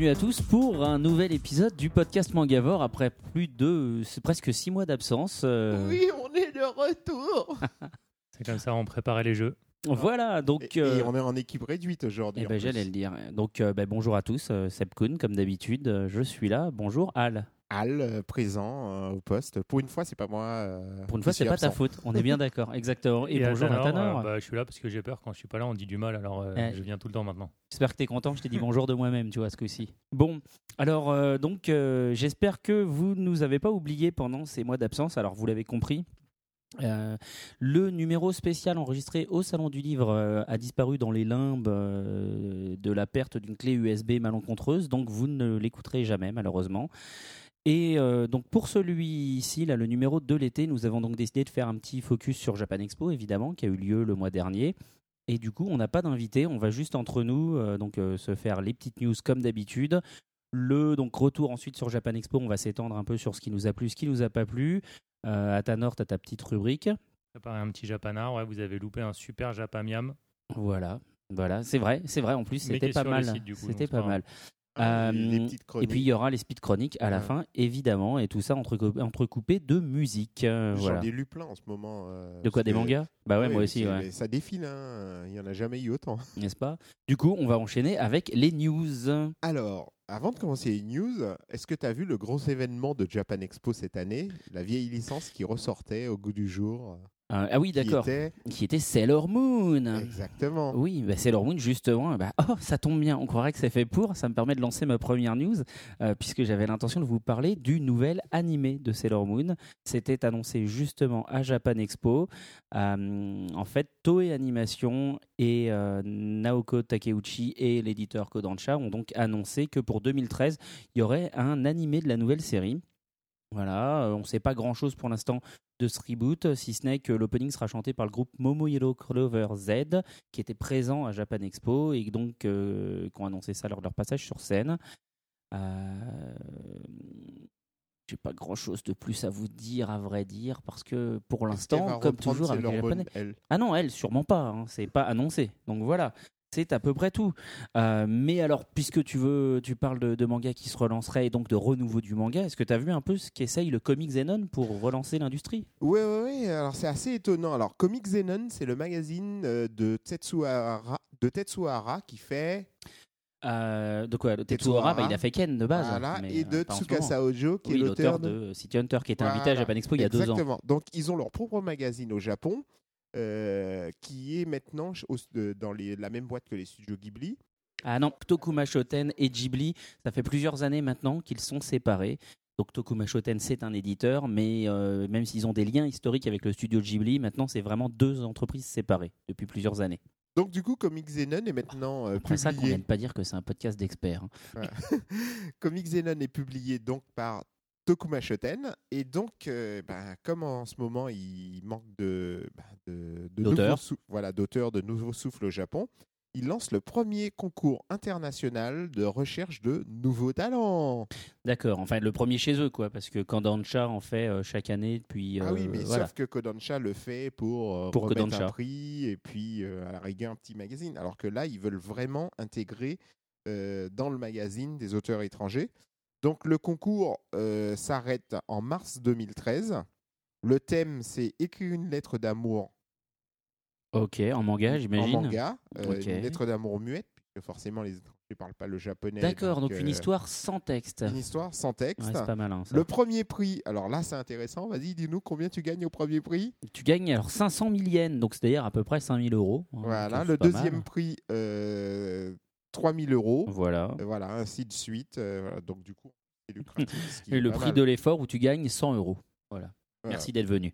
Bienvenue à tous pour un nouvel épisode du podcast Mangavore après plus de c'est presque six mois d'absence. euh, Oui, on est de retour. C'est comme ça, on préparait les jeux. Voilà, donc et, et euh, on est en équipe réduite aujourd'hui. eh en ben, plus. j'allais le dire. Donc euh, ben, bonjour à tous, euh, Seb Kuhn comme d'habitude, euh, je suis là. Bonjour Al. Al euh, présent euh, au poste. Pour une fois, c'est pas moi. euh, Pour une fois, c'est pas ta faute. On est bien d'accord, exactement. Et, bonjour à Tanor. euh, bah, je suis là parce que j'ai peur quand je suis pas là, on dit du mal, alors euh, Ouais. je viens tout le temps maintenant. J'espère que tu es content, je t'ai dit bonjour de moi-même, tu vois, ce coup-ci. Bon, alors, euh, donc, euh, j'espère que vous ne nous avez pas oubliés pendant ces mois d'absence. Alors, vous l'avez compris, euh, le numéro spécial enregistré au Salon du Livre euh, a disparu dans les limbes euh, de la perte d'une clé USB malencontreuse, donc vous ne l'écouterez jamais, malheureusement. Et euh, donc pour celui-ci, là, le numéro de l'été, nous avons donc décidé de faire un petit focus sur Japan Expo, évidemment, qui a eu lieu le mois dernier. Et du coup, on n'a pas d'invité, on va juste entre nous euh, donc euh, se faire les petites news comme d'habitude. Le donc retour ensuite sur Japan Expo, on va s'étendre un peu sur ce qui nous a plu, ce qui nous a pas plu. À Tanor, tu as ta petite rubrique. Préparez un petit japanard, ouais, vous avez loupé un super japamiam. Voilà, voilà, c'est vrai, c'est vrai. En plus, c'était pas mal. C'était pas mal. Ah, les- les Euh, petites Et puis il y aura les speed chroniques à la Ouais. fin, évidemment, et tout ça entrecou- entrecoupé de musique. euh, J'en voilà. ai lu plein en ce moment. euh, De quoi des mangas? Bah ouais, Ouais, moi aussi, ouais. Ça défile, hein. il y en a jamais eu autant. n'est-ce pas? Du coup, on va enchaîner avec les news. Alors, avant de commencer les news, est-ce que tu as vu le gros événement de Japan Expo cette année? La vieille licence qui ressortait au goût du jour? Euh, ah oui, qui d'accord. était- Qui était Sailor Moon. Exactement. Oui, bah Sailor Moon, justement, bah, oh, ça tombe bien, on croirait que c'est fait pour. Ça me permet de lancer ma première news, euh, puisque j'avais l'intention de vous parler du nouvel animé de Sailor Moon. C'était annoncé justement à Japan Expo. Euh, en fait, Toei Animation et Naoko Takeuchi et l'éditeur Kodansha ont donc annoncé que pour 2013, il y aurait un animé de la nouvelle série. Voilà, euh, on ne sait pas grand-chose pour l'instant de ce reboot, si ce n'est que l'opening sera chanté par le groupe Momohiro Clover Z, qui était présent à Japan Expo et donc euh, qui ont annoncé ça lors de leur passage sur scène. Euh, j'ai pas grand chose de plus à vous dire, à vrai dire, parce que pour l'instant, comme toujours avec les Japonais. Ah non, elle, sûrement pas, hein, c'est pas annoncé. Donc voilà, c'est à peu près tout. Euh, mais alors, puisque tu veux, tu parles de, de manga qui se relancerait et donc de renouveau du manga, est-ce que tu as vu un peu ce qu'essaye le Comic Zenon pour relancer l'industrie? Oui, oui, oui. Alors, c'est assez étonnant. Alors, Comic Zenon, c'est le magazine euh, de Tetsuhara, de Tetsuhara qui fait. Euh, de quoi? Tetsuhara, Hara. bah, il a fait Ken de base. voilà, mais, et de Tsukasa. Ojo, qui Oui, est l'auteur de City Hunter, qui était invité à. Japan Expo il y a deux ans. Exactement. Donc, ils ont leur propre magazine au Japon, euh, qui est maintenant au- de- dans les- la même boîte que les studios Ghibli. Ah non, Tokuma Shoten et Ghibli, ça fait plusieurs années maintenant qu'ils sont séparés. Donc Tokuma Shoten, c'est un éditeur, mais euh, même s'ils ont des liens historiques avec le studio Ghibli, maintenant c'est vraiment deux entreprises séparées depuis plusieurs années. Donc, du coup, Comic Zenon est maintenant euh, Après ça, qu'on publié. vienne pas dire que c'est un podcast d'experts. hein. Comic Zenon est publié donc par Tokuma Shoten. Et donc, euh, ben, comme en ce moment, il manque de, de, de D'auteurs. nouveaux sou- voilà, d'auteurs de nouveaux souffles au Japon, il lance le premier concours international de recherche de nouveaux talents. D'accord, enfin le premier chez eux, quoi, parce que Kandansha en fait euh, chaque année depuis. ah oui, euh, mais voilà. sauf que Kodansha le fait pour, euh, Pour remettre Kodansha. un prix et puis euh, à la rigueur un petit magazine. Alors que là, ils veulent vraiment intégrer euh, dans le magazine des auteurs étrangers. Donc le concours euh, s'arrête en mars 2013. Le thème, c'est écrire une lettre d'amour Ok, en manga, en j'imagine. manga, euh, une lettre d'amour muette, puisque forcément les étrangers ne parlent pas le japonais. D'accord, donc une euh, histoire sans texte. une histoire sans texte. Ouais, c'est pas malin ça. le premier prix, alors là c'est intéressant, vas-y dis-nous combien tu gagnes au premier prix? Tu gagnes alors 500 000 yens, donc c'est-à-dire à peu près 5000 euros. hein, Voilà, donc le deuxième mal. prix, 3000 euros. Voilà. Euh, Voilà, ainsi de suite. euh, voilà, donc du coup, c'est lucratif. ce Et le prix mal. de l'effort où tu gagnes 100 euros. Voilà. Voilà. Merci d'être venu.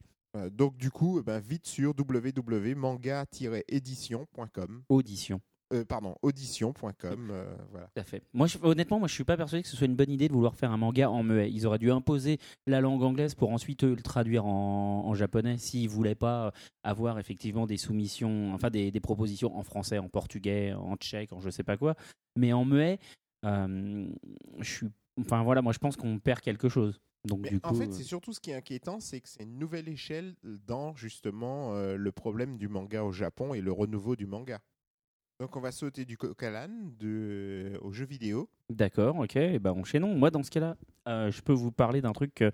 Donc du coup, eh ben, vite sur www.manga-édition.com. Audition. Euh, pardon, audition.com. euh, voilà. Tout à fait. Moi, je- honnêtement, moi, je suis pas persuadé que ce soit une bonne idée de vouloir faire un manga en muet. Ils auraient dû imposer la langue anglaise pour ensuite le traduire en, en japonais s'ils voulaient pas avoir effectivement des soumissions, enfin des, des propositions en français, en portugais, en tchèque, en je sais pas quoi. Mais en muet, euh, je suis, enfin voilà, moi, je pense qu'on perd quelque chose. Donc Mais du en coup, fait, euh, c'est surtout ce qui est inquiétant, c'est que c'est une nouvelle échelle dans justement euh, le problème du manga au Japon et le renouveau du manga. Donc on va sauter du coq à l'âne de... aux jeux vidéo. D'accord, ok, et ben enchaînons. Moi, dans ce cas-là, euh, je peux vous parler d'un truc euh,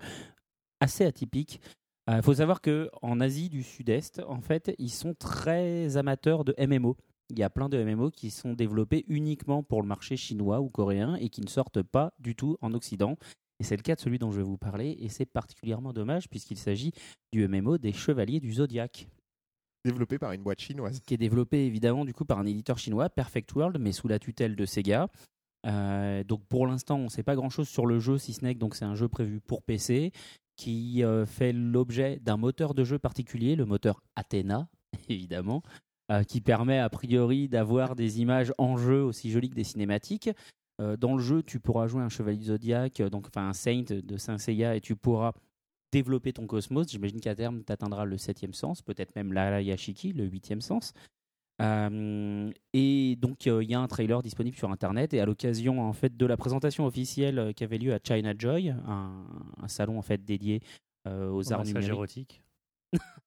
assez atypique. Il faut savoir que en Asie du Sud-Est, en fait, ils sont très amateurs de MMO. Il y a plein de MMO qui sont développés uniquement pour le marché chinois ou coréen et qui ne sortent pas du tout en Occident. Et c'est le cas de celui dont je vais vous parler, et c'est particulièrement dommage puisqu'il s'agit du MMO des Chevaliers du Zodiaque développé par une boîte chinoise. qui est développé évidemment du coup par un éditeur chinois, Perfect World, mais sous la tutelle de Sega. Euh, donc pour l'instant, on ne sait pas grand-chose sur le jeu, si ce n'est que donc c'est un jeu prévu pour PC qui euh, fait l'objet d'un moteur de jeu particulier, le moteur Athena, évidemment, euh, qui permet a priori d'avoir des images en jeu aussi jolies que des cinématiques. Dans le jeu, tu pourras jouer un chevalier zodiaque, donc enfin un saint de Saint Seiya, et tu pourras développer ton cosmos. J'imagine qu'à terme, tu atteindras le septième sens, peut-être même l'Arayashiki, le huitième sens. Euh, et donc, euh, il y a un trailer disponible sur Internet. Et à l'occasion en fait, de la présentation officielle euh, qui avait lieu à China Joy, un, un salon en fait, dédié euh, aux arts numériques. érotique.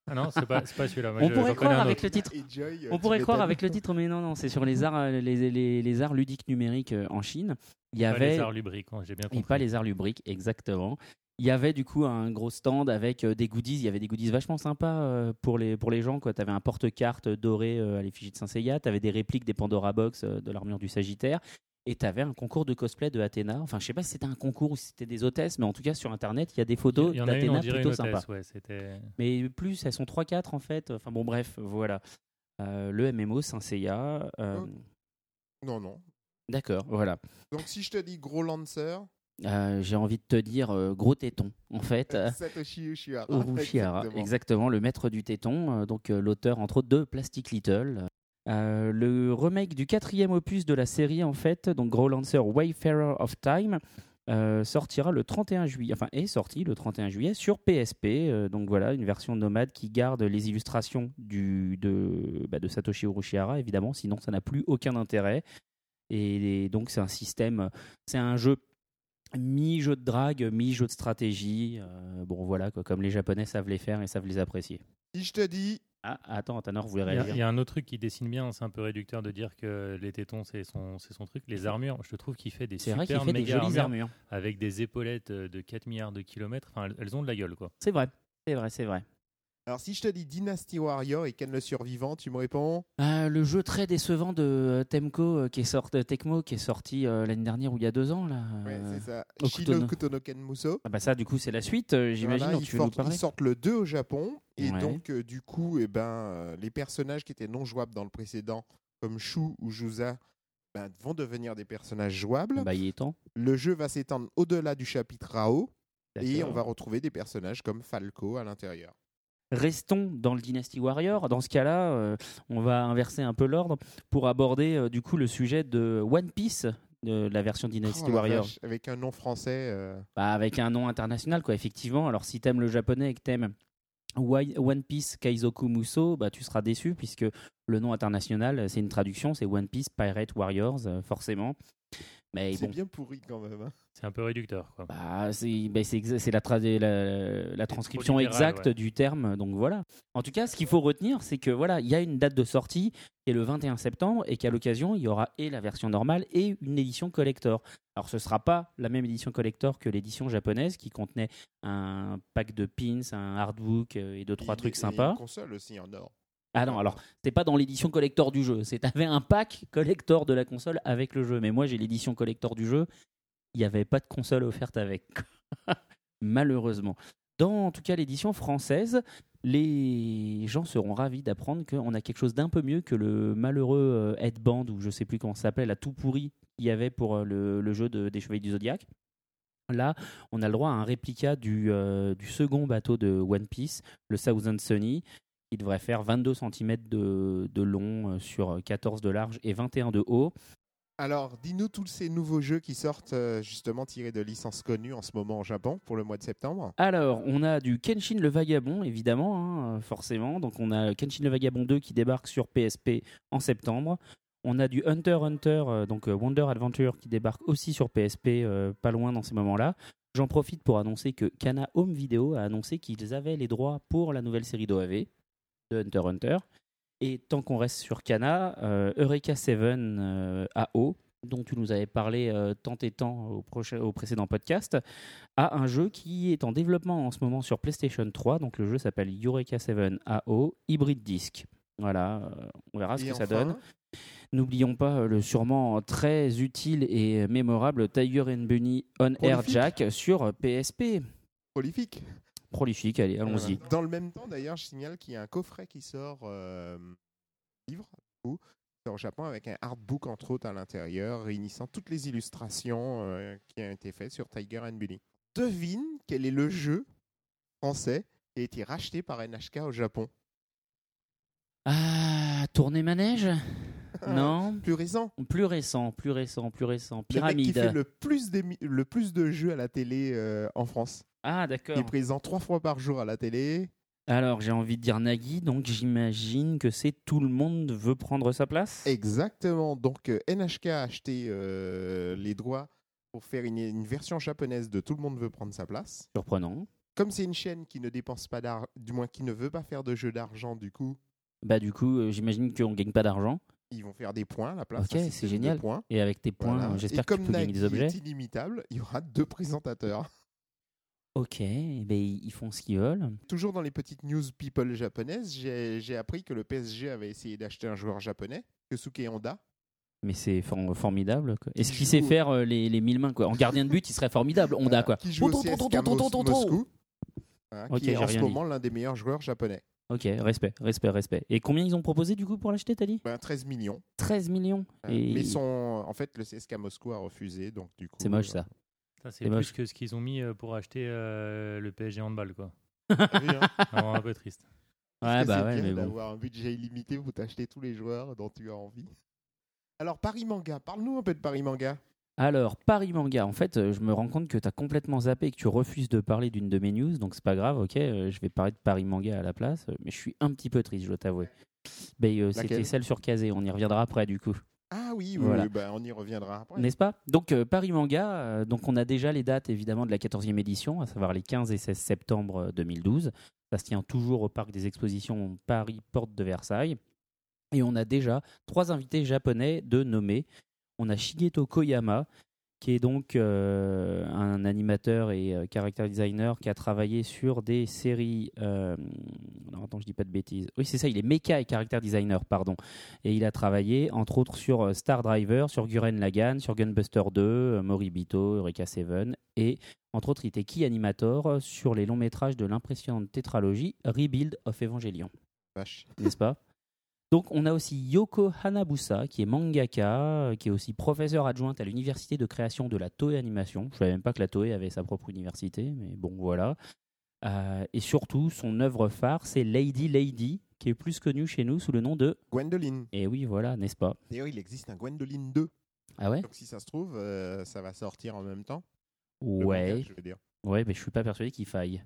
Ah non, c'est pas, pas celui-là. On je- pourrait croire un avec le titre. Et Joy, On pourrait croire avec le titre, mais non, non, c'est sur les arts, les, les- les arts ludiques numériques en Chine. Il y Pas avait les arts lubriques, j'ai bien et compris. pas les arts lubriques, exactement. Il y avait du coup un gros stand avec euh, des goodies. Il y avait des goodies vachement sympas euh, pour, les, pour les gens. Tu avais un porte-carte doré euh, à l'effigie de Saint-Seiya. Tu avais des répliques des Pandora Box euh, de l'armure du Sagittaire. Et tu avais un concours de cosplay de Athéna. Enfin, je sais pas si c'était un concours ou si c'était des hôtesses, mais en tout cas, sur Internet, il y a des photos d'Athéna plutôt sympas. ouais. Mais plus, elles sont 3-4 en fait. Enfin bon, bref, voilà. Euh, le MMO Saint-Seiya. Non, non. D'accord, voilà. Donc si je te dis gros lancer, Euh, J'ai envie de te dire euh, gros téton, en fait. euh, Satoshi. Urushihara, Exactement. exactement. le maître du téton, donc l'auteur entre autres de Plastic Little. Le remake du quatrième opus de la série, en fait, donc Grow Lancer Wayfarer of Time, sortira le 31 juillet, enfin est sorti le 31 juillet sur PSP. donc voilà, une version nomade qui garde les illustrations du, de, bah, de Satoshi Urushihara, évidemment, sinon ça n'a plus aucun intérêt. Et, et donc c'est un système, c'est un jeu mi-jeu de drague, mi-jeu de stratégie. euh, bon voilà, quoi, comme les Japonais savent les faire et savent les apprécier. Si je te dis Ah, attends, Tanner voulait Il y, a, il y réagir. a un autre truc qui dessine bien, c'est un peu réducteur de dire que les tétons c'est son, c'est son truc. Les armures, je trouve qu'il fait des C'est super vrai qu'il fait des méga jolies armures armures. avec des épaulettes euh, de 4 milliards de kilomètres. Enfin, elles- elles ont de la gueule quoi. C'est vrai, c'est vrai, c'est vrai. Alors, si je te dis Dynasty Warrior et Ken le survivant, tu me réponds Euh, le jeu très décevant de euh, Temco euh, qui est sorti, Tecmo qui est sorti euh, l'année dernière ou il y a deux ans là. Ouais, c'est ça. Shino Kutono Kenmuso. Ah bah ça du coup c'est la suite, j'imagine Voilà, ils, ils sortent le 2 au Japon. Et Ouais. donc, du coup, eh ben, les personnages qui étaient non jouables dans le précédent, comme Shu ou Jusa, ben, vont devenir des personnages jouables. Bah il est temps. Le jeu va s'étendre au-delà du chapitre Rao. Et on va retrouver des personnages comme Falco à l'intérieur. Restons dans le Dynasty Warrior. Dans ce cas-là, euh, on va inverser un peu l'ordre pour aborder euh, du coup le sujet de One Piece, de la version Dynasty Oh Warrior. vache, avec un nom français. euh, Bah, avec un nom international, quoi, effectivement. Alors, si t'aimes le japonais et que t'aimes One Piece Kaizoku Muso, bah, tu seras déçu puisque le nom international, c'est une traduction, c'est One Piece Pirate Warriors, forcément. Mais C'est bon, bien pourri quand même. hein. C'est un peu réducteur quoi. bah, c'est bah, la, trad- la, la transcription exacte ouais. du terme, donc voilà. En tout cas, ce qu'il faut retenir, c'est que voilà, il y a une date de sortie qui est le 21 septembre et qu'à l'occasion, il y aura et la version normale et une édition collector. Alors, ce sera pas la même édition collector que l'édition japonaise qui contenait un pack de pins, un artbook euh, et deux trois Et- trucs et sympas. Une console aussi en or. Ah non, alors c'est pas dans l'édition collector du jeu. C'est t'avais un pack collector de la console avec le jeu. Mais moi j'ai l'édition collector du jeu. Il n'y avait pas de console offerte avec. Malheureusement. Dans en tout cas l'édition française, les gens seront ravis d'apprendre qu'on a quelque chose d'un peu mieux que le malheureux euh, headband ou je sais plus comment ça s'appelait, la tout pourri qu'il y avait pour euh, le, jeu de- des Chevaliers du Zodiaque. Là, on a le droit à un réplica du, euh, du second bateau de One Piece, le Thousand Sunny, qui devrait faire 22 cm de, long sur 14 de large et 21 de haut. Alors, dis-nous tous ces nouveaux jeux qui sortent euh, justement tirés de licences connues en ce moment au Japon pour le mois de septembre. Alors, on a du Kenshin le Vagabond, évidemment, hein, forcément. Donc, on a Kenshin le Vagabond 2 qui débarque sur PSP en septembre. On a du Hunter Hunter, euh, donc euh, Wonder Adventure, qui débarque aussi sur PSP, pas loin dans ces moments-là. J'en profite pour annoncer que Kana Home Video a annoncé qu'ils avaient les droits pour la nouvelle série d'OAV de Hunter Hunter. Et tant qu'on reste sur Kana, euh, Eureka 7 euh, AO, dont tu nous avais parlé euh, tant et tant au, précédent podcast, a un jeu qui est en développement en ce moment sur PlayStation 3. Donc le jeu s'appelle Eureka 7 AO Hybrid Disc. Voilà, euh, on verra ce que ça donne. N'oublions pas le sûrement très utile et mémorable Tiger and Bunny On Air. Jack sur PSP. Prolifique. Prolifique, allez, allons-y. Voilà. Dans le même temps, d'ailleurs, je signale qu'il y a un coffret qui sort, euh, livre, sort au Japon avec un artbook entre autres à l'intérieur, réunissant toutes les illustrations euh, qui ont été faites sur Tiger and Bunny. Devine quel est le jeu français qui a été racheté par NHK au Japon. Ah, tournée manège? Non Plus récent. Plus récent, plus récent, plus récent. Le mec qui Pyramide. fait le plus, d'émi- le plus de jeux à la télé euh, en France. Ah, Il d'accord. est présent trois fois par jour à la télé. Alors, j'ai envie de dire Nagui, donc j'imagine que c'est tout le monde veut prendre sa place? Exactement. Donc euh, NHK a acheté euh, les droits pour faire une, une version japonaise de Tout le monde veut prendre sa place. Surprenant. Comme c'est une chaîne qui ne dépense pas d'argent, du moins qui ne veut pas faire de jeu d'argent, du coup, Bah, du coup, euh, j'imagine qu'on gagne pas d'argent. ils vont faire des points à la place. Ok, c'est génial. Points. Et avec tes points, Voilà. j'espère que tu comme peux gagner Nagui des objets. est inimitable, il y aura deux présentateurs. Ok, eh ben, ils font ce qu'ils veulent. Toujours dans les petites news people japonaises, j'ai appris que le PSG avait essayé d'acheter un joueur japonais, Kesuke Honda. Mais c'est for- formidable. Est-ce Qui qu'il sait faire euh, les, les mille mains quoi En gardien de but, il serait formidable. Honda, quoi. Qui joue au CSKA. Moscou. Qui est en ce moment l'un des meilleurs joueurs japonais. Ok, respect, respect, respect. Et combien ils ont proposé du coup pour l'acheter, t'as dit Ben, 13 millions. 13 millions. Euh, Et Mais son, en fait, le CSKA Moscou a refusé, donc du coup. C'est moche euh, ça. Ça, C'est moche. plus que ce qu'ils ont mis euh, pour acheter euh, le PSG handball, quoi. vu, hein Alors, un peu triste. Ouais, bah c'est ouais, bien mais bon. d'avoir un budget illimité pour t'acheter tous les joueurs dont tu as envie. Alors, Paris Manga, parle-nous un peu de Paris Manga. Alors, Paris Manga, en fait, euh, je me rends compte que tu as complètement zappé et que tu refuses de parler d'une de mes news, donc c'est pas grave, ok, je vais parler de Paris Manga à la place, mais je suis un petit peu triste, je dois t'avouer. Ben, euh, C'était celle sur Kazé, on y reviendra après du coup. Ah oui, oui, Voilà. oui, ben, on y reviendra après. N'est-ce pas? Donc euh, Paris Manga, euh, donc on a déjà les dates évidemment de la 14e édition, à savoir les 15 et 16 septembre euh, 2012. Ça se tient toujours au parc des expositions Paris Porte de Versailles. Et on a déjà trois invités japonais de nommer. On a Shigeto Koyama, qui est donc euh, un animateur et euh, character designer qui a travaillé sur des séries. euh, alors attends, je dis pas de bêtises. Oui, c'est ça, il est mecha et character designer, pardon. Et il a travaillé, entre autres, sur euh, Star Driver, sur Gurren Lagann, sur Gunbuster 2, euh, Moribito, Eureka 7, et entre autres, il était key animator euh, sur les longs métrages de l'impressionnante tétralogie Rebuild of Evangelion, Vache. n'est-ce pas? Donc, on a aussi Yoko Hanabusa, qui est mangaka, euh, qui est aussi professeur adjointe à l'université de création de la Toei Animation. Je ne savais même pas que la Toei avait sa propre université, mais bon, voilà. Euh, et surtout, son œuvre phare, c'est Lady Lady, qui est plus connue chez nous sous le nom de. Gwendoline. Et oui, voilà, n'est-ce pas? D'ailleurs, il existe un Gwendoline 2. Ah ouais? Donc, si ça se trouve, euh, ça va sortir en même temps. Ouais. manga, je veux dire. Ouais, mais je suis pas persuadé qu'il faille.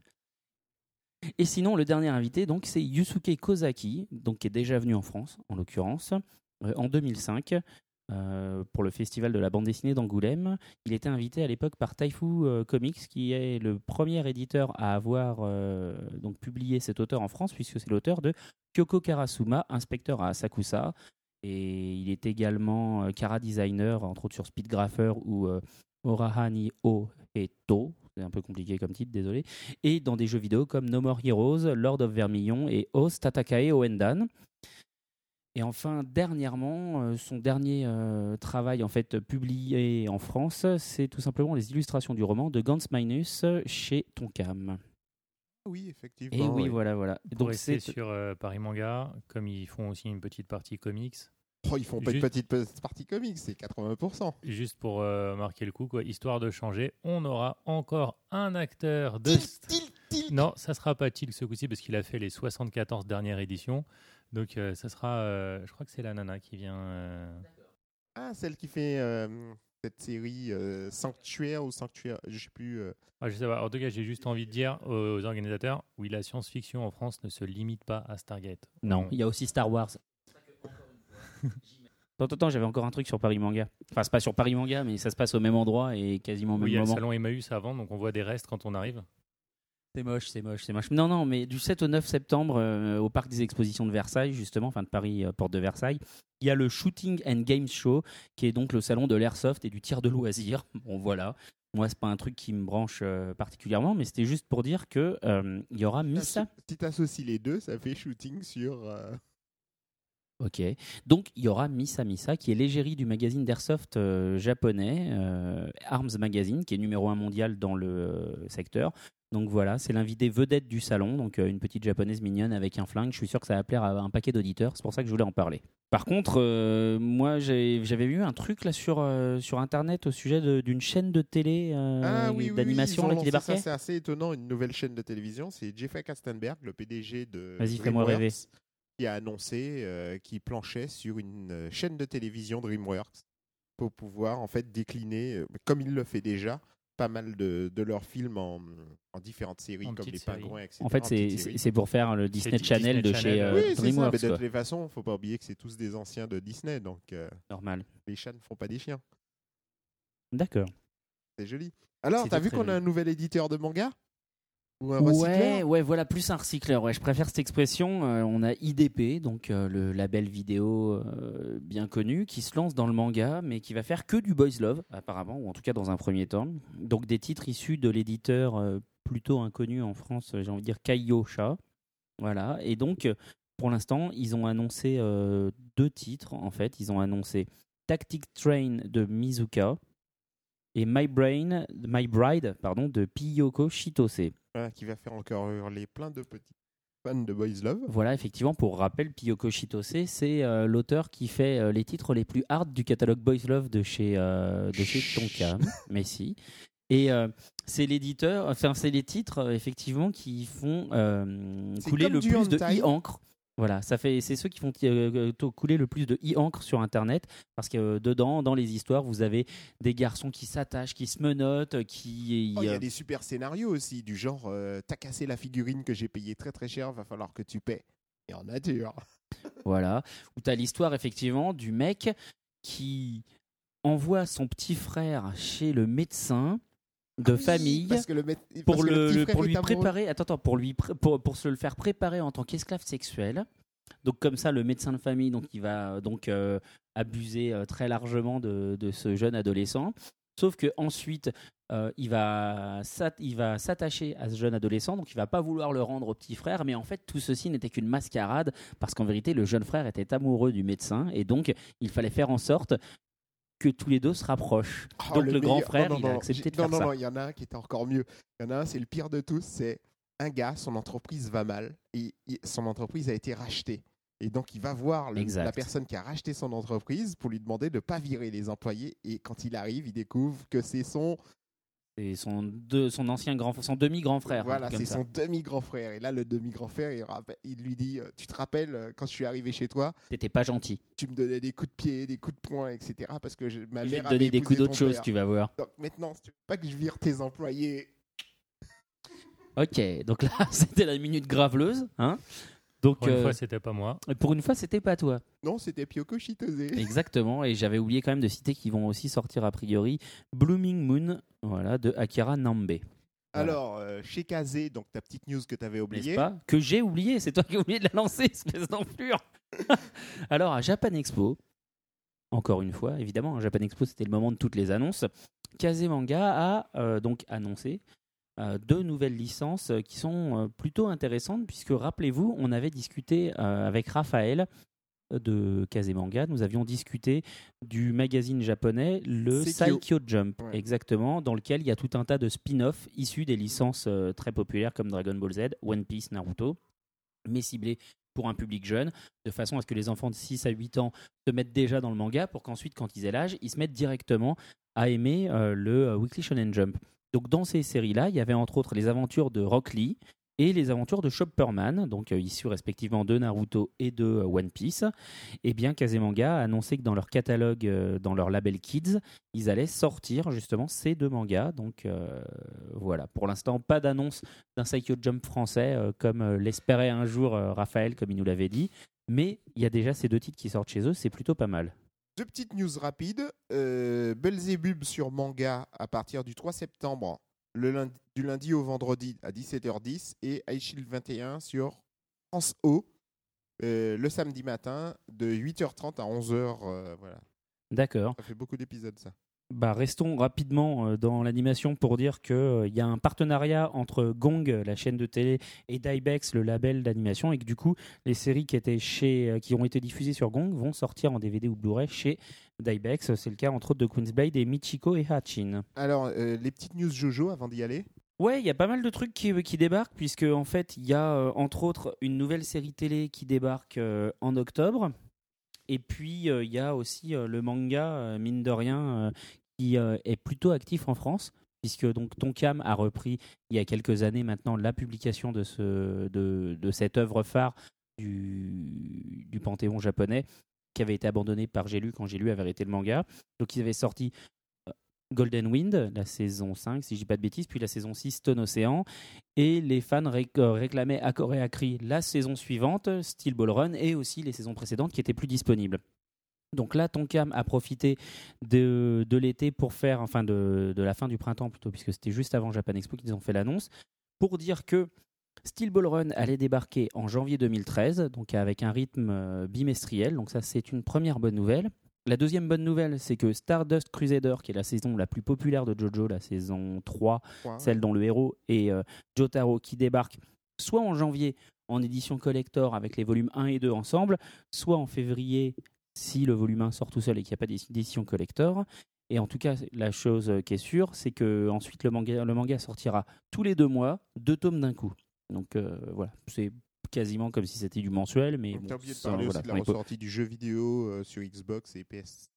Et sinon, le dernier invité, donc, c'est Yusuke Kozaki, donc qui est déjà venu en France, en l'occurrence, euh, en 2005, euh, pour le festival de la bande dessinée d'Angoulême. Il était invité à l'époque par Taifu euh, Comics, qui est le premier éditeur à avoir donc publié cet auteur en France, puisque c'est l'auteur de Kyoko Karasuma, inspecteur à Asakusa. Et il est également Kara designer, entre autres sur Speedgrapher ou Orahani O. C'est un peu compliqué comme titre, désolé. Et dans des jeux vidéo comme No More Heroes, Lord of Vermillon et Os Tatakae Oendan. Et enfin, dernièrement, euh, son dernier euh, travail en fait publié en France, c'est tout simplement les illustrations du roman de Gans Minus chez Tonkam. Oui, effectivement. Et oui, oui. voilà, voilà. Pour Donc c'est sur euh, Paris Manga, comme ils font aussi une petite partie comics, Oh, ils font pas une Juste- petite petite partie comics, c'est 80%. juste pour euh, marquer le coup, quoi, histoire de changer, on aura encore un acteur de... Til, til, til, Non, ça sera pas Tilk ce coup-ci parce qu'il a fait les 74 dernières éditions. Donc euh, ça sera, euh, je crois que c'est la nana qui vient. euh, Ah, celle qui fait euh, cette série euh, Sanctuaire ou Sanctuaire, je sais plus. euh, ah, je sais pas. En tout cas, j'ai juste envie de dire aux organisateurs, oui, la science-fiction en France ne se limite pas à Stargate. Non, On- il y a aussi Star Wars. Attends, attends, j'avais encore un truc sur Paris Manga. Enfin, c'est pas sur Paris Manga, mais ça se passe au même endroit et quasiment au Oui, même il y a le moment. salon Emmaüs avant, donc on voit des restes quand on arrive. C'est moche, c'est moche, c'est moche. Non, non, mais du 7 au 9 septembre, euh, au parc des expositions de Versailles, justement, enfin de Paris, euh, porte de Versailles, il y a le Shooting and Games Show, qui est donc le salon de l'airsoft et du tir de loisirs. Bon, voilà. Moi, c'est pas un truc qui me branche euh, particulièrement, mais c'était juste pour dire que euh, il y aura Missa. Si tu associes les deux, ça fait shooting sur. Ok. Donc, il y aura Missa Missa, qui est l'égérie du magazine d'airsoft euh, japonais, euh, Arms Magazine, qui est numéro un mondial dans le euh, secteur. Donc voilà, c'est l'invité vedette du salon, donc une petite japonaise mignonne avec un flingue. Je suis sûr que ça va plaire à un paquet d'auditeurs, c'est pour ça que je voulais en parler. Par contre, moi j'avais vu un truc là sur, sur internet au sujet d'une chaîne de télé Ah oui, oui, oui, d'animation ont là, qui débarquait. C'est assez étonnant, une nouvelle chaîne de télévision. C'est Jeffrey Kastenberg, le PDG de Vas-y, fais-moi rêver. Qui a annoncé euh, qu'il planchait sur une euh, chaîne de télévision DreamWorks pour pouvoir en fait décliner, euh, comme il le fait déjà, pas mal de, de leurs films en, en différentes séries En comme les. Pingouins, etc. En fait, c'est pour faire le Disney Channel Disney de Channel, chez euh, Oui, c'est ça. DreamWorks. Mais de toutes les façons, faut pas oublier que c'est tous des anciens de Disney, donc euh, Normal. les chats ne font pas des chiens. D'accord. C'est joli. Alors, t'as vu qu'on a un nouvel éditeur de manga? Ouais, ouais, voilà, plus un recycleur. Ouais, je préfère cette expression. Euh, on a IDP, donc euh, le label vidéo euh, bien connu, qui se lance dans le manga, mais qui va faire que du boys love, apparemment, ou en tout cas dans un premier temps. Donc des titres issus de l'éditeur plutôt inconnu en France, j'ai envie de dire Kaiyosha. Voilà. Et donc, pour l'instant, ils ont annoncé deux titres. En fait, ils ont annoncé Tactic Train de Mizuka et My Brain, My Bride, pardon, de Piyoko Shitose. Voilà, qui va faire encore hurler plein de petits fans de Boys Love. Voilà, effectivement, pour rappel, Piyoko Shitose, c'est euh, l'auteur qui fait euh, les titres les plus hard du catalogue Boys Love de chez, euh, de chez Tonkam. Mais si. Et c'est l'éditeur, enfin, c'est les titres, effectivement, qui font couler le plus de hentai. Voilà, ça fait, c'est ceux qui font euh, euh, couler le plus de e-encre sur Internet, parce que euh, dedans, dans les histoires, vous avez des garçons qui s'attachent, qui se menottent, qui. Oh, Il y a des super scénarios aussi, du genre euh, T'as cassé la figurine que j'ai payée très très cher, va falloir que tu paies. Et en nature. Voilà, où tu as l'histoire effectivement du mec qui envoie son petit frère chez le médecin de famille parce que le mét- pour, parce le, le- lui préparer attends, attends, pour lui pour, pour se le faire préparer en tant qu'esclave sexuel. Donc comme ça le médecin de famille donc il va donc euh, abuser euh, très largement de, de ce jeune adolescent. Sauf que ensuite euh, il va s'at- il va s'attacher à ce jeune adolescent donc il va pas vouloir le rendre au petit frère mais en fait tout ceci n'était qu'une mascarade parce qu'en vérité le jeune frère était amoureux du médecin et donc il fallait faire en sorte que tous les deux se rapprochent. Oh, Donc le, grand meilleur- frère, non, non, il a non, accepté de non, faire non, ça. Non, il y en a un qui était encore mieux. Il y en a un, c'est le pire de tous, c'est un gars, son entreprise va mal et son entreprise a été rachetée. Et donc il va voir le- la personne qui a racheté son entreprise pour lui demander de ne pas virer les employés. Et quand il arrive, il découvre que c'est son, C'est son, deux- son ancien grand, son demi grand frère. voilà, c'est son demi-grand frère. Et là, le demi-grand frère, il, rappelle- il lui dit, euh, tu te rappelles euh, quand je suis arrivé chez toi, T'étais pas gentil. tu me donnais des coups de pied, des coups de poing, etc. Parce que je- ma Je vais mère te donner des coups d'autre chose, tu vas voir. Donc maintenant, si tu veux pas que je vire tes employés, Ok, donc là, c'était la minute graveleuse. Hein donc, Pour une euh, fois, c'était pas moi. pour une fois, c'était pas toi. non, c'était Pyoko Shitose. Exactement, et j'avais oublié quand même de citer qu'ils vont aussi sortir a priori Blooming Moon voilà, de Akira Nambe. Voilà. Alors, euh, chez Kazé, donc ta petite news que tu avais N'est-ce oubliée. pas Que j'ai oublié, c'est toi qui as oublié de la lancer, espèce d'enflure Alors, à Japan Expo, encore une fois, évidemment, à Japan Expo, c'était le moment de toutes les annonces. Kazemanga a euh, donc annoncé euh, deux nouvelles licences euh, qui sont euh, plutôt intéressantes, puisque rappelez-vous, on avait discuté euh, avec Raphaël de Kazemanga, nous avions discuté du magazine japonais, le. Saikyo Jump, Ouais. exactement, dans lequel il y a tout un tas de spin-offs issus des licences très populaires comme Dragon Ball Z, One Piece, Naruto, mais ciblés pour un public jeune, de façon à ce que les enfants de 6 à 8 ans se mettent déjà dans le manga pour qu'ensuite, quand ils aient l'âge, ils se mettent directement à aimer euh, le Weekly Shonen Jump. Donc dans ces séries-là, il y avait entre autres les aventures de Rock Lee, et les aventures de Chopperman, donc euh, issus respectivement de Naruto et de euh, One Piece. Et bien Kazemanga a annoncé que dans leur catalogue, euh, dans leur label Kids, ils allaient sortir justement ces deux mangas. Donc voilà, pour l'instant, pas d'annonce d'un Psycho Jump français comme l'espérait un jour Raphaël, comme il nous l'avait dit. Mais il y a déjà ces deux titres qui sortent chez eux, c'est plutôt pas mal. Deux petites news rapides. Euh, Belzebub sur manga à partir du 3 septembre, le lundi, du lundi au vendredi à 17h10 et iShield 21 sur France O euh, le samedi matin de 8h30 à 11h. euh, voilà. D'accord. Ça fait beaucoup d'épisodes ça. Bah, restons rapidement euh, dans l'animation pour dire qu'il y a un partenariat entre Gong, la chaîne de télé, et Dybex, le label d'animation, et que du coup, les séries qui, étaient chez, euh, qui ont été diffusées sur Gong vont sortir en DVD ou Blu-ray chez Dybex. C'est le cas entre autres de Queen's Blade et Michiko et Hachin. Alors, euh, les petites news Jojo avant d'y aller. Ouais, il y a pas mal de trucs qui, qui débarquent, puisque en fait, il y a euh, entre autres une nouvelle série télé qui débarque euh, en octobre. Et puis, euh, il y a aussi euh, le manga, euh, mine de rien, euh, euh, est plutôt actif en France, puisque donc Tonkam a repris il y a quelques années maintenant la publication de, ce, de, de cette œuvre phare du, du panthéon japonais, qui avait été abandonnée par J'ai lu quand J'ai lu avait arrêté le manga. Donc, ils avaient sorti euh, Golden Wind, la saison 5, si je dis pas de bêtises, puis la saison 6, Stone Ocean. Et les fans euh, réclamaient à corps et à cri la saison suivante, Steel Ball Run, et aussi les saisons précédentes qui étaient plus disponibles. Donc là, Tonkam a profité de, de l'été pour faire, enfin de, de la fin du printemps plutôt, puisque c'était juste avant Japan Expo qu'ils ont fait l'annonce, pour dire que Steel Ball Run allait débarquer en janvier 2013, donc avec un rythme euh, bimestriel. Donc ça, c'est une première bonne nouvelle. La deuxième bonne nouvelle, c'est que Stardust Crusader, qui est la saison la plus populaire de JoJo, la saison 3, Point. celle dont le héros est euh, Jotaro, qui débarque soit en janvier en édition collector avec les volumes 1 et 2 ensemble, soit en février si le volume 1 sort tout seul et qu'il n'y a pas d'édition collector. Et en tout cas, la chose qui est sûre, c'est que ensuite le manga, le manga sortira tous les deux mois, deux tomes d'un coup. Donc euh, voilà, c'est quasiment comme si c'était du mensuel, mais bon, T'as oublié de ça, parler voilà, aussi de la pas- ressortie du jeu vidéo euh, sur Xbox et PS.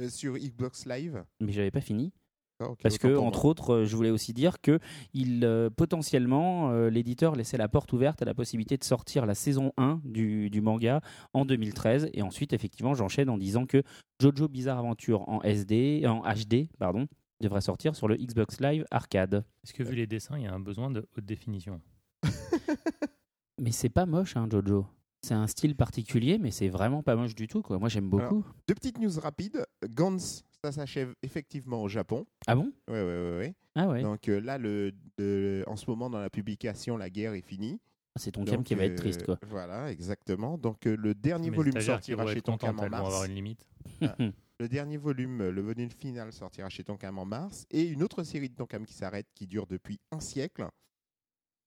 euh, sur Xbox Live. mais j'avais pas fini. Ah, Parce que, entre autres, euh, je voulais aussi dire que il, euh, potentiellement, euh, l'éditeur laissait la porte ouverte à la possibilité de sortir la saison 1 du, du manga en 2013. Et ensuite, effectivement, j'enchaîne en disant que Jojo Bizarre Adventure en SD, en HD, pardon, devrait sortir sur le Xbox Live Arcade. Est-ce que vu les dessins, il y a un besoin de haute définition? Mais c'est pas moche, hein, Jojo. C'est un style particulier, mais c'est vraiment pas moche du tout. Quoi. Moi, j'aime beaucoup. Deux petites news rapides. Gantz, ça s'achève effectivement au Japon. Ah bon? Ouais, ouais, ouais. ouais. Ah ouais. Donc euh, là, le, de- en ce moment, dans la publication, la guerre est finie. C'est ton cam qui va être euh, triste, quoi. Voilà, exactement. Donc euh, le dernier Mais volume sortira chez Tonkam en vont avoir mars. une limite. Le dernier volume, le volume final, sortira chez Tonkam en mars. Et une autre série de Tonkam qui s'arrête, qui dure depuis un siècle.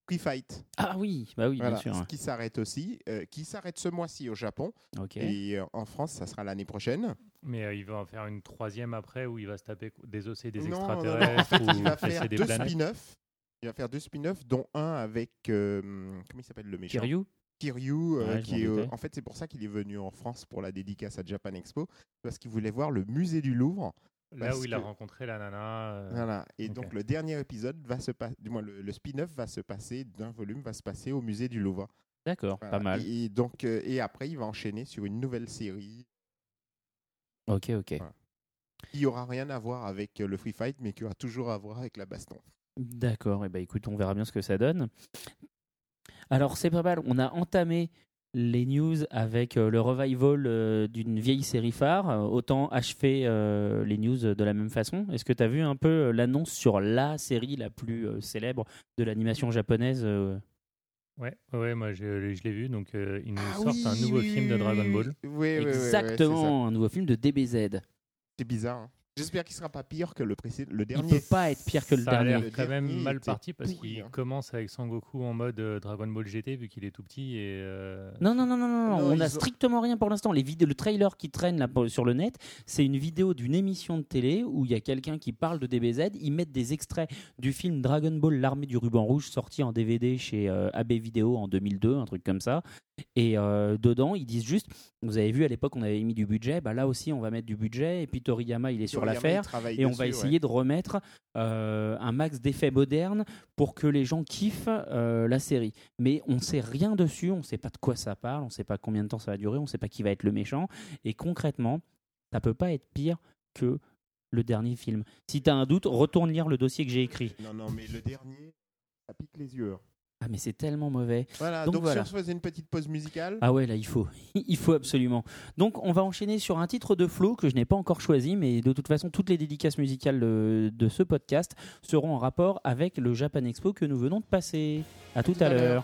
Free Fight, Ah oui, bah oui, voilà, bien sûr. qui s'arrête aussi, euh, qui s'arrête ce mois-ci au Japon Ok. et euh, en France, ça sera l'année prochaine. Mais euh, il va en faire une troisième après où il va se taper des osser des Non, non, non, non, extraterrestres En fait, il va faire des deux spin-offs. Il va faire deux spin-offs, dont un avec euh, comment il s'appelle le méchant? Kiryu? Kiryu, euh, Ouais, qui est, euh, en fait, c'est pour ça qu'il est venu en France pour la dédicace à Japan Expo, parce qu'il voulait voir le musée du Louvre. Là où il a rencontré la nana. euh, Voilà. Et donc, le dernier épisode va se passer, du moins, le, le spin-off va se passer d'un volume, va se passer au musée du Louvre. D'accord, Voilà. pas mal. Et, et donc, euh, et après, il va enchaîner sur une nouvelle série Ok, ok. qui aura rien à voir avec euh, le free fight, mais qui aura toujours à voir avec la baston. D'accord, et ben écoute, on verra bien ce que ça donne. Alors c'est pas mal, on a entamé les news avec euh, le revival euh, d'une vieille série phare, autant achever euh, les news de la même façon. Est-ce que tu as vu un peu l'annonce sur la série la plus célèbre de l'animation japonaise Ouais, ouais, moi je, je l'ai vu. Donc euh, ils nous Ah sortent oui, un nouveau oui, film oui, de Dragon. Ball. Oui, oui, oui, oui, oui, c'est ça. Exactement, un nouveau film de DBZ. C'est bizarre. hein. J'espère qu'il sera pas pire que le précédent, le Il dernier. peut pas être pire que le ça a dernier. l'air Le quand même dernier mal parti parce pourri, qu'il hein. commence avec Sangoku en mode euh, Dragon Ball GT vu qu'il est tout petit et. euh, Non, non, non, non, non, Non, on ils n'a ont- strictement rien pour l'instant. Les vidéos, le trailer qui traîne là pour- sur le net, c'est une vidéo d'une émission de télé où il y a quelqu'un qui parle de DBZ. Ils mettent des extraits du film Dragon Ball, l'armée du ruban rouge, sorti en DVD chez euh, AB Vidéo en 2002, un truc comme ça. Et euh, dedans, ils disent juste, vous avez vu à l'époque, on avait mis du budget, bah là aussi, on va mettre du budget. Et puis Toriyama, il est sur Travaille Et on va ouais. essayer de remettre euh, un max d'effets modernes pour que les gens kiffent euh, la série. Mais on sait rien dessus, on sait pas de quoi ça parle, on sait pas combien de temps ça va durer, on sait pas qui va être le méchant. Et concrètement, ça peut pas être pire que le dernier film. Si tu as un doute, retourne lire le dossier que j'ai écrit. Non, non, mais le dernier, ça pique les yeux. Ah mais c'est tellement mauvais. Voilà, Donc donc, voilà. si on se faisait une petite pause musicale. Ah ouais, là, il faut. il faut absolument. Donc, on va enchaîner sur un titre de Flo que je n'ai pas encore choisi, mais de toute façon, toutes les dédicaces musicales de, de ce podcast seront en rapport avec le Japan Expo que nous venons de passer. À tout, tout à à l'heure.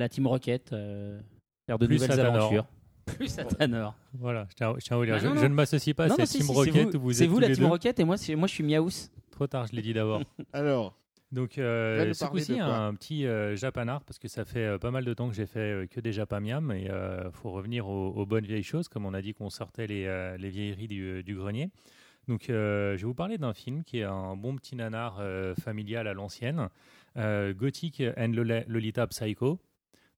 La Team Rocket, euh, faire de Plus nouvelles Satanor. aventures. Plus Satanor. Voilà, je tiens, je tiens à vous dire. Ah, je, non, je non. ne m'associe pas Non, à non, cette si, Team si, Rocket c'est vous, où vous c'est êtes vous tous la les Team deux. Rocket et moi, c'est- moi je suis Miaous. Trop tard, je l'ai dit d'abord. Alors, Donc, euh, nous ce parler coup-ci, de quoi un petit euh, japanard, parce que ça fait euh, pas mal de temps que j'ai fait euh, que des japamiam, et il faut revenir aux, aux bonnes vieilles choses, comme on a dit qu'on sortait les, euh, les vieilleries du, du grenier. Donc, euh, je vais vous parler d'un film qui est un bon petit nanar euh, familial à l'ancienne, euh, Gothic and Lola- Lolita Psycho.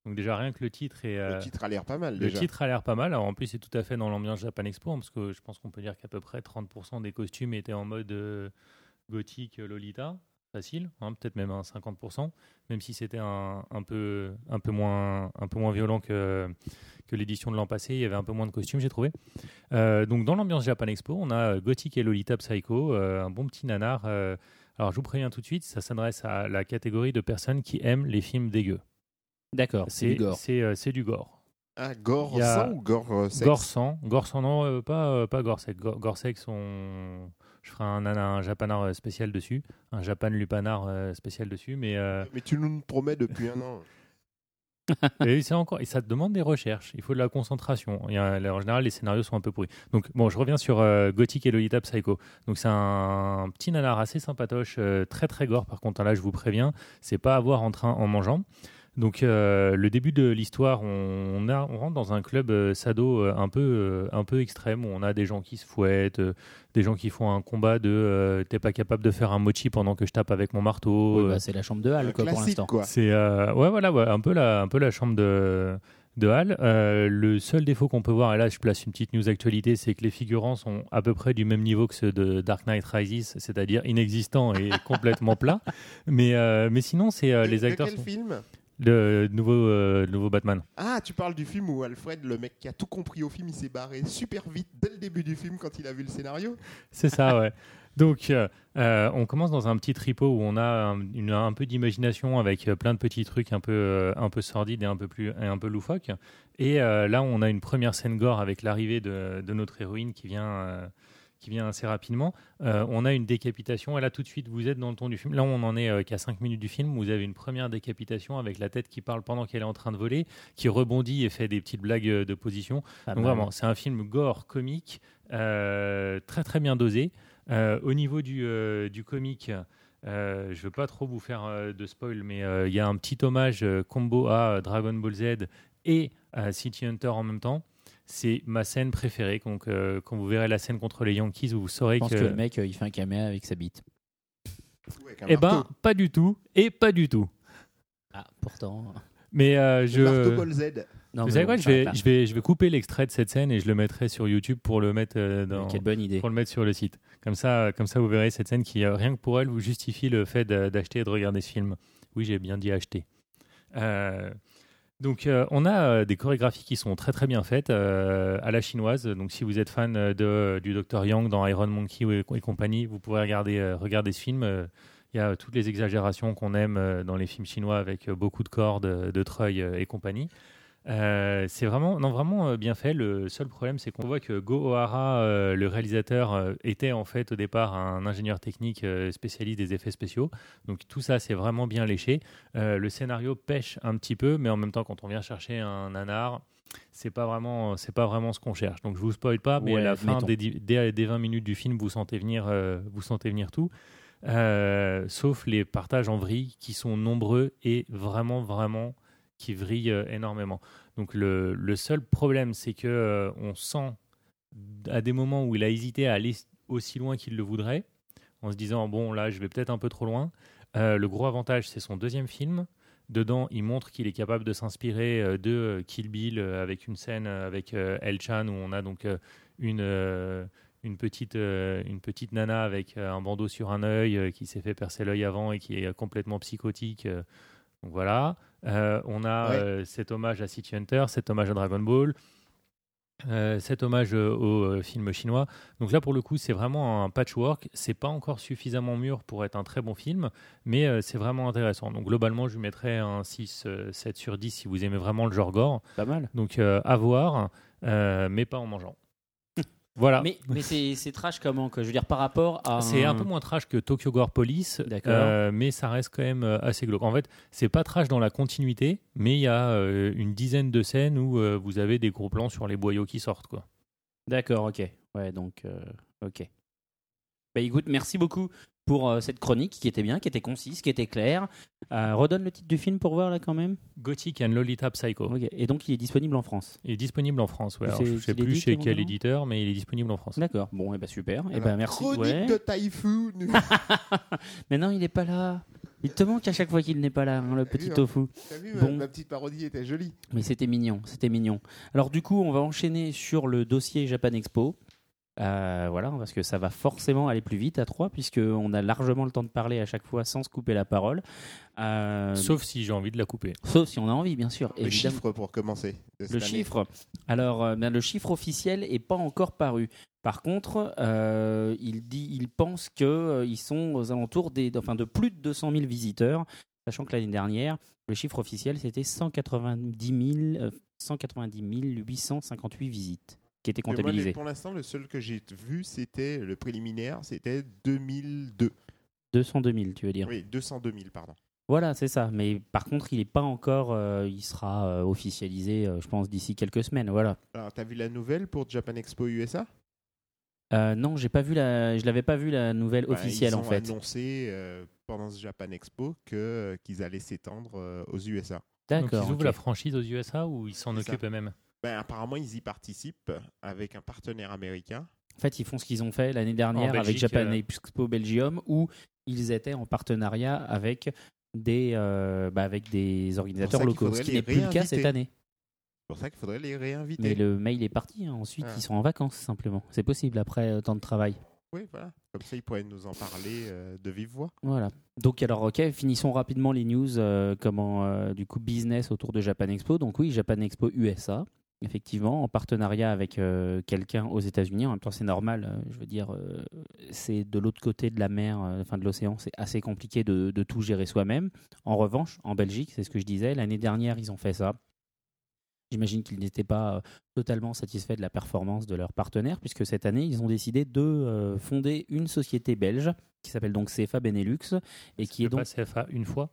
Donc, déjà, rien que le titre est. euh, le titre a l'air pas mal le déjà. titre a l'air pas mal. Alors, en plus, c'est tout à fait dans l'ambiance Japan Expo, hein, parce que je pense qu'on peut dire qu'à peu près 30% des costumes étaient en mode euh, gothique euh, Lolita. facile, hein, peut-être même un 50%, même si c'était un, un peu, un, peu moins, un peu moins violent que, que l'édition de l'an passé. Il y avait un peu moins de costumes, j'ai trouvé. Euh, donc, dans l'ambiance Japan Expo, on a Gothic et Lolita Psycho, euh, un bon petit nanar. euh, alors, je vous préviens tout de suite, ça s'adresse à la catégorie de personnes qui aiment les films dégueux. D'accord, c'est du gore. C'est euh, du gore. Ah, gore a- ou gore euh, sexe Gore sang, gore sang non, euh, pas, euh, pas gore sec. Gore, gore sexe, on... je ferai un, un, un japanar euh, spécial dessus, un japan lupanar euh, spécial dessus, mais euh, Mais tu nous le promets depuis un an. et c'est encore et ça te demande des recherches, il faut de la concentration. En général, les scénarios sont un peu pourris. Donc bon, je reviens sur euh, Gothic et Lolita Psycho. Donc c'est un, petit nanar assez sympatoche, euh, très très gore. Par contre, là, je vous préviens, c'est pas à voir en train en mangeant. Donc euh, le début de l'histoire, on, on a- on rentre dans un club euh, sado euh, un peu euh, un peu extrême où on a des gens qui se fouettent, euh, des gens qui font un combat de euh, t'es pas capable de faire un mochi pendant que je tape avec mon marteau. Oui, bah, c'est la chambre de Hall, Un quoi, pour classique, l'instant. c'est euh, ouais voilà ouais, un peu la un peu la chambre de de Hall. Euh, le seul défaut qu'on peut voir, et là je place une petite news actualité, c'est que les figurants sont à peu près du même niveau que ceux de Dark Knight Rises, c'est-à-dire inexistants et complètement plats. Mais euh, mais sinon c'est euh, De- les de acteurs quel sont film? Le nouveau euh, le nouveau Batman. Ah, tu parles du film où Alfred, le mec qui a tout compris au film, il s'est barré super vite dès le début du film quand il a vu le scénario. C'est ça, ouais. Donc, euh, euh, on commence dans un petit tripot où on a un, une- un peu d'imagination avec plein de petits trucs un peu, euh, un peu sordides et un peu, plus, et un peu loufoques. Et là, on a une première scène gore avec l'arrivée de, de notre héroïne qui vient, qui vient assez rapidement. Euh, on a une décapitation. Et là, tout de suite, vous êtes dans le ton du film. Là, on en est euh, qu'à 5 minutes du film. Vous avez une première décapitation avec la tête qui parle pendant qu'elle est en train de voler, qui rebondit et fait des petites blagues euh, de position. Donc vraiment, c'est un film gore, comique, très très bien dosé. Au niveau du, du comique, euh, je ne veux pas trop vous faire euh, de spoil, mais euh, il y a un petit hommage combo à Dragon Ball Z et à City Hunter en même temps. C'est ma scène préférée. Donc, euh, quand vous verrez la scène contre les Yankees, vous saurez Je pense que. que le mec, euh, il fait un caméra avec sa bite. Avec eh ben, pas du tout. Et pas du tout. Ah, pourtant. Mais euh, je. Ball Z. Non, Vous savez quoi je vais, je, vais, je vais couper l'extrait de cette scène et je le mettrai sur YouTube pour le mettre euh, dans. Quelle bonne idée. pour le mettre sur le site. Comme ça, comme ça, vous verrez cette scène qui, rien que pour elle, vous justifie le fait d'a- d'acheter et de regarder ce film. Oui, j'ai bien dit acheter. Euh, donc, euh, on a euh, des chorégraphies qui sont très très bien faites euh, à la chinoise. Donc, si vous êtes fan du Dr. Yang dans Iron Monkey et, compagnie, vous pourrez regarder, regarder ce film. Il y a toutes les exagérations qu'on aime dans les films chinois avec beaucoup de cordes, de treuil et compagnie. Euh, c'est vraiment, non, vraiment euh, bien fait. Le seul problème, c'est qu'on voit que Go Ohara, euh, le réalisateur, euh, était en fait au départ un ingénieur technique spécialiste des effets spéciaux. Donc tout ça, c'est vraiment bien léché. Le scénario pêche un petit peu, mais en même temps, quand on vient chercher un nanar, c'est pas vraiment, c'est pas vraiment ce qu'on cherche. Donc je vous spoil pas, mais Ouais, à la fin des, dès 20 minutes du film, vous sentez venir, vous sentez venir tout. Sauf les partages en vrille qui sont nombreux et vraiment, vraiment qui vrillent euh, énormément. Donc le, le seul problème, c'est que euh, on sent à des moments où il a hésité à aller aussi loin qu'il le voudrait, en se disant bon là je vais peut-être un peu trop loin. Euh, le gros avantage, c'est son deuxième film. Dedans, il montre qu'il est capable de s'inspirer de Kill Bill avec une scène avec El Chan où on a donc une une petite une petite nana avec un bandeau sur un œil qui s'est fait percer l'œil avant et qui est complètement psychotique. donc voilà. Euh, on a Ouais. euh, cet hommage à City Hunter, cet hommage à Dragon Ball, euh, cet hommage euh, au euh, film chinois. Donc là, pour le coup, c'est vraiment un patchwork. C'est pas encore suffisamment mûr pour être un très bon film, mais euh, c'est vraiment intéressant. Donc globalement, je lui mettrais un 6, euh, 7 sur 10 si vous aimez vraiment le genre gore. Pas mal. Donc euh, à voir, euh, mais pas en mangeant. Voilà. Mais, mais c'est trash comment que Je veux dire, par rapport à. C'est un peu moins trash que Tokyo Gore Police, D'accord. euh, mais ça reste quand même euh, assez glauque. En fait, c'est pas trash dans la continuité, mais il y a euh, une dizaine de scènes où euh, vous avez des gros plans sur les boyaux qui sortent. Quoi. D'accord, ok. Ouais, donc, ok. Bah écoute, merci beaucoup pour euh, cette chronique qui était bien, qui était concise, qui était claire. Euh, redonne le titre du film pour voir là quand même. Gothic and Lolita Psycho. Ok. Et donc il est disponible en France. Il est disponible en France. Ouais. Alors, je sais c'est plus chez quel éditeur, mais il est disponible en France. D'accord. Bon, et ben super. Et Alors, ben merci. Chronique ouais. de Typhoon. Mais non, il n'est pas là. Il te manque à chaque fois qu'il n'est pas là, hein, le petit vu, hein. tofu. T'as vu, Bon. ma petite parodie était jolie. Mais c'était mignon, c'était mignon. Alors du coup, on va enchaîner sur le dossier Japan Expo. Euh, voilà, parce que ça va forcément aller plus vite à 3, puisqu'on a largement le temps de parler à chaque fois sans se couper la parole. Euh, Sauf si j'ai envie de la couper. sauf si on a envie, bien sûr. Le évidemment. chiffre pour commencer. Le année. chiffre. Alors, euh, ben, le chiffre officiel est pas encore paru. Par contre, euh, il dit, il pense que euh, ils sont aux alentours des, enfin, de plus de 200 000 visiteurs, sachant que l'année dernière, le chiffre officiel c'était 190 000, euh, 190 858 visites qui étaient moi, les- pour l'instant, le seul que j'ai vu, c'était le préliminaire, c'était 2002. 202 000, tu veux dire Oui, 202 000, pardon. Voilà, c'est ça. Mais par contre, il n'est pas encore, euh, il sera euh, officialisé, euh, je pense, d'ici quelques semaines. Voilà. Alors, t'as vu la nouvelle pour Japan Expo USA Euh, non, j'ai pas vu la, je l'avais pas vu la nouvelle Ouais, officielle ils en ont fait. annoncé euh, pendant ce Japan Expo que, qu'ils allaient s'étendre euh, aux USA. Donc ils D'accord. ouvrent la franchise aux USA ou ils s'en occupent eux-mêmes? Ben, apparemment, ils y participent avec un partenaire américain. En fait, ils font ce qu'ils ont fait l'année dernière avec Japan euh, Expo Belgium, où ils étaient en partenariat avec des, euh, bah, avec des organisateurs locaux, ce qui n'est plus le cas cette année. C'est pour ça qu'il faudrait les réinviter. Mais le mail est parti. hein. Ensuite, Ah. ils sont en vacances simplement. C'est possible après euh, temps de travail. Oui, voilà. Comme ça, ils pourraient nous en parler euh, de vive voix. Voilà. Donc alors, ok, finissons rapidement les news. euh, comment euh, du coup business autour de Japan Expo. Donc oui, Japan Expo USA. Effectivement, en partenariat avec euh, quelqu'un aux États-Unis. En même temps, c'est normal. euh, je veux dire, euh, c'est de l'autre côté de la mer, enfin de l'océan. C'est assez compliqué de, de tout gérer soi-même. En revanche, en Belgique, c'est ce que je disais. L'année dernière, ils ont fait ça. J'imagine qu'ils n'étaient pas totalement satisfaits de la performance de leurs partenaires, puisque cette année, ils ont décidé de fonder une société belge qui s'appelle donc CFA Benelux et qui est donc pas CFA une fois?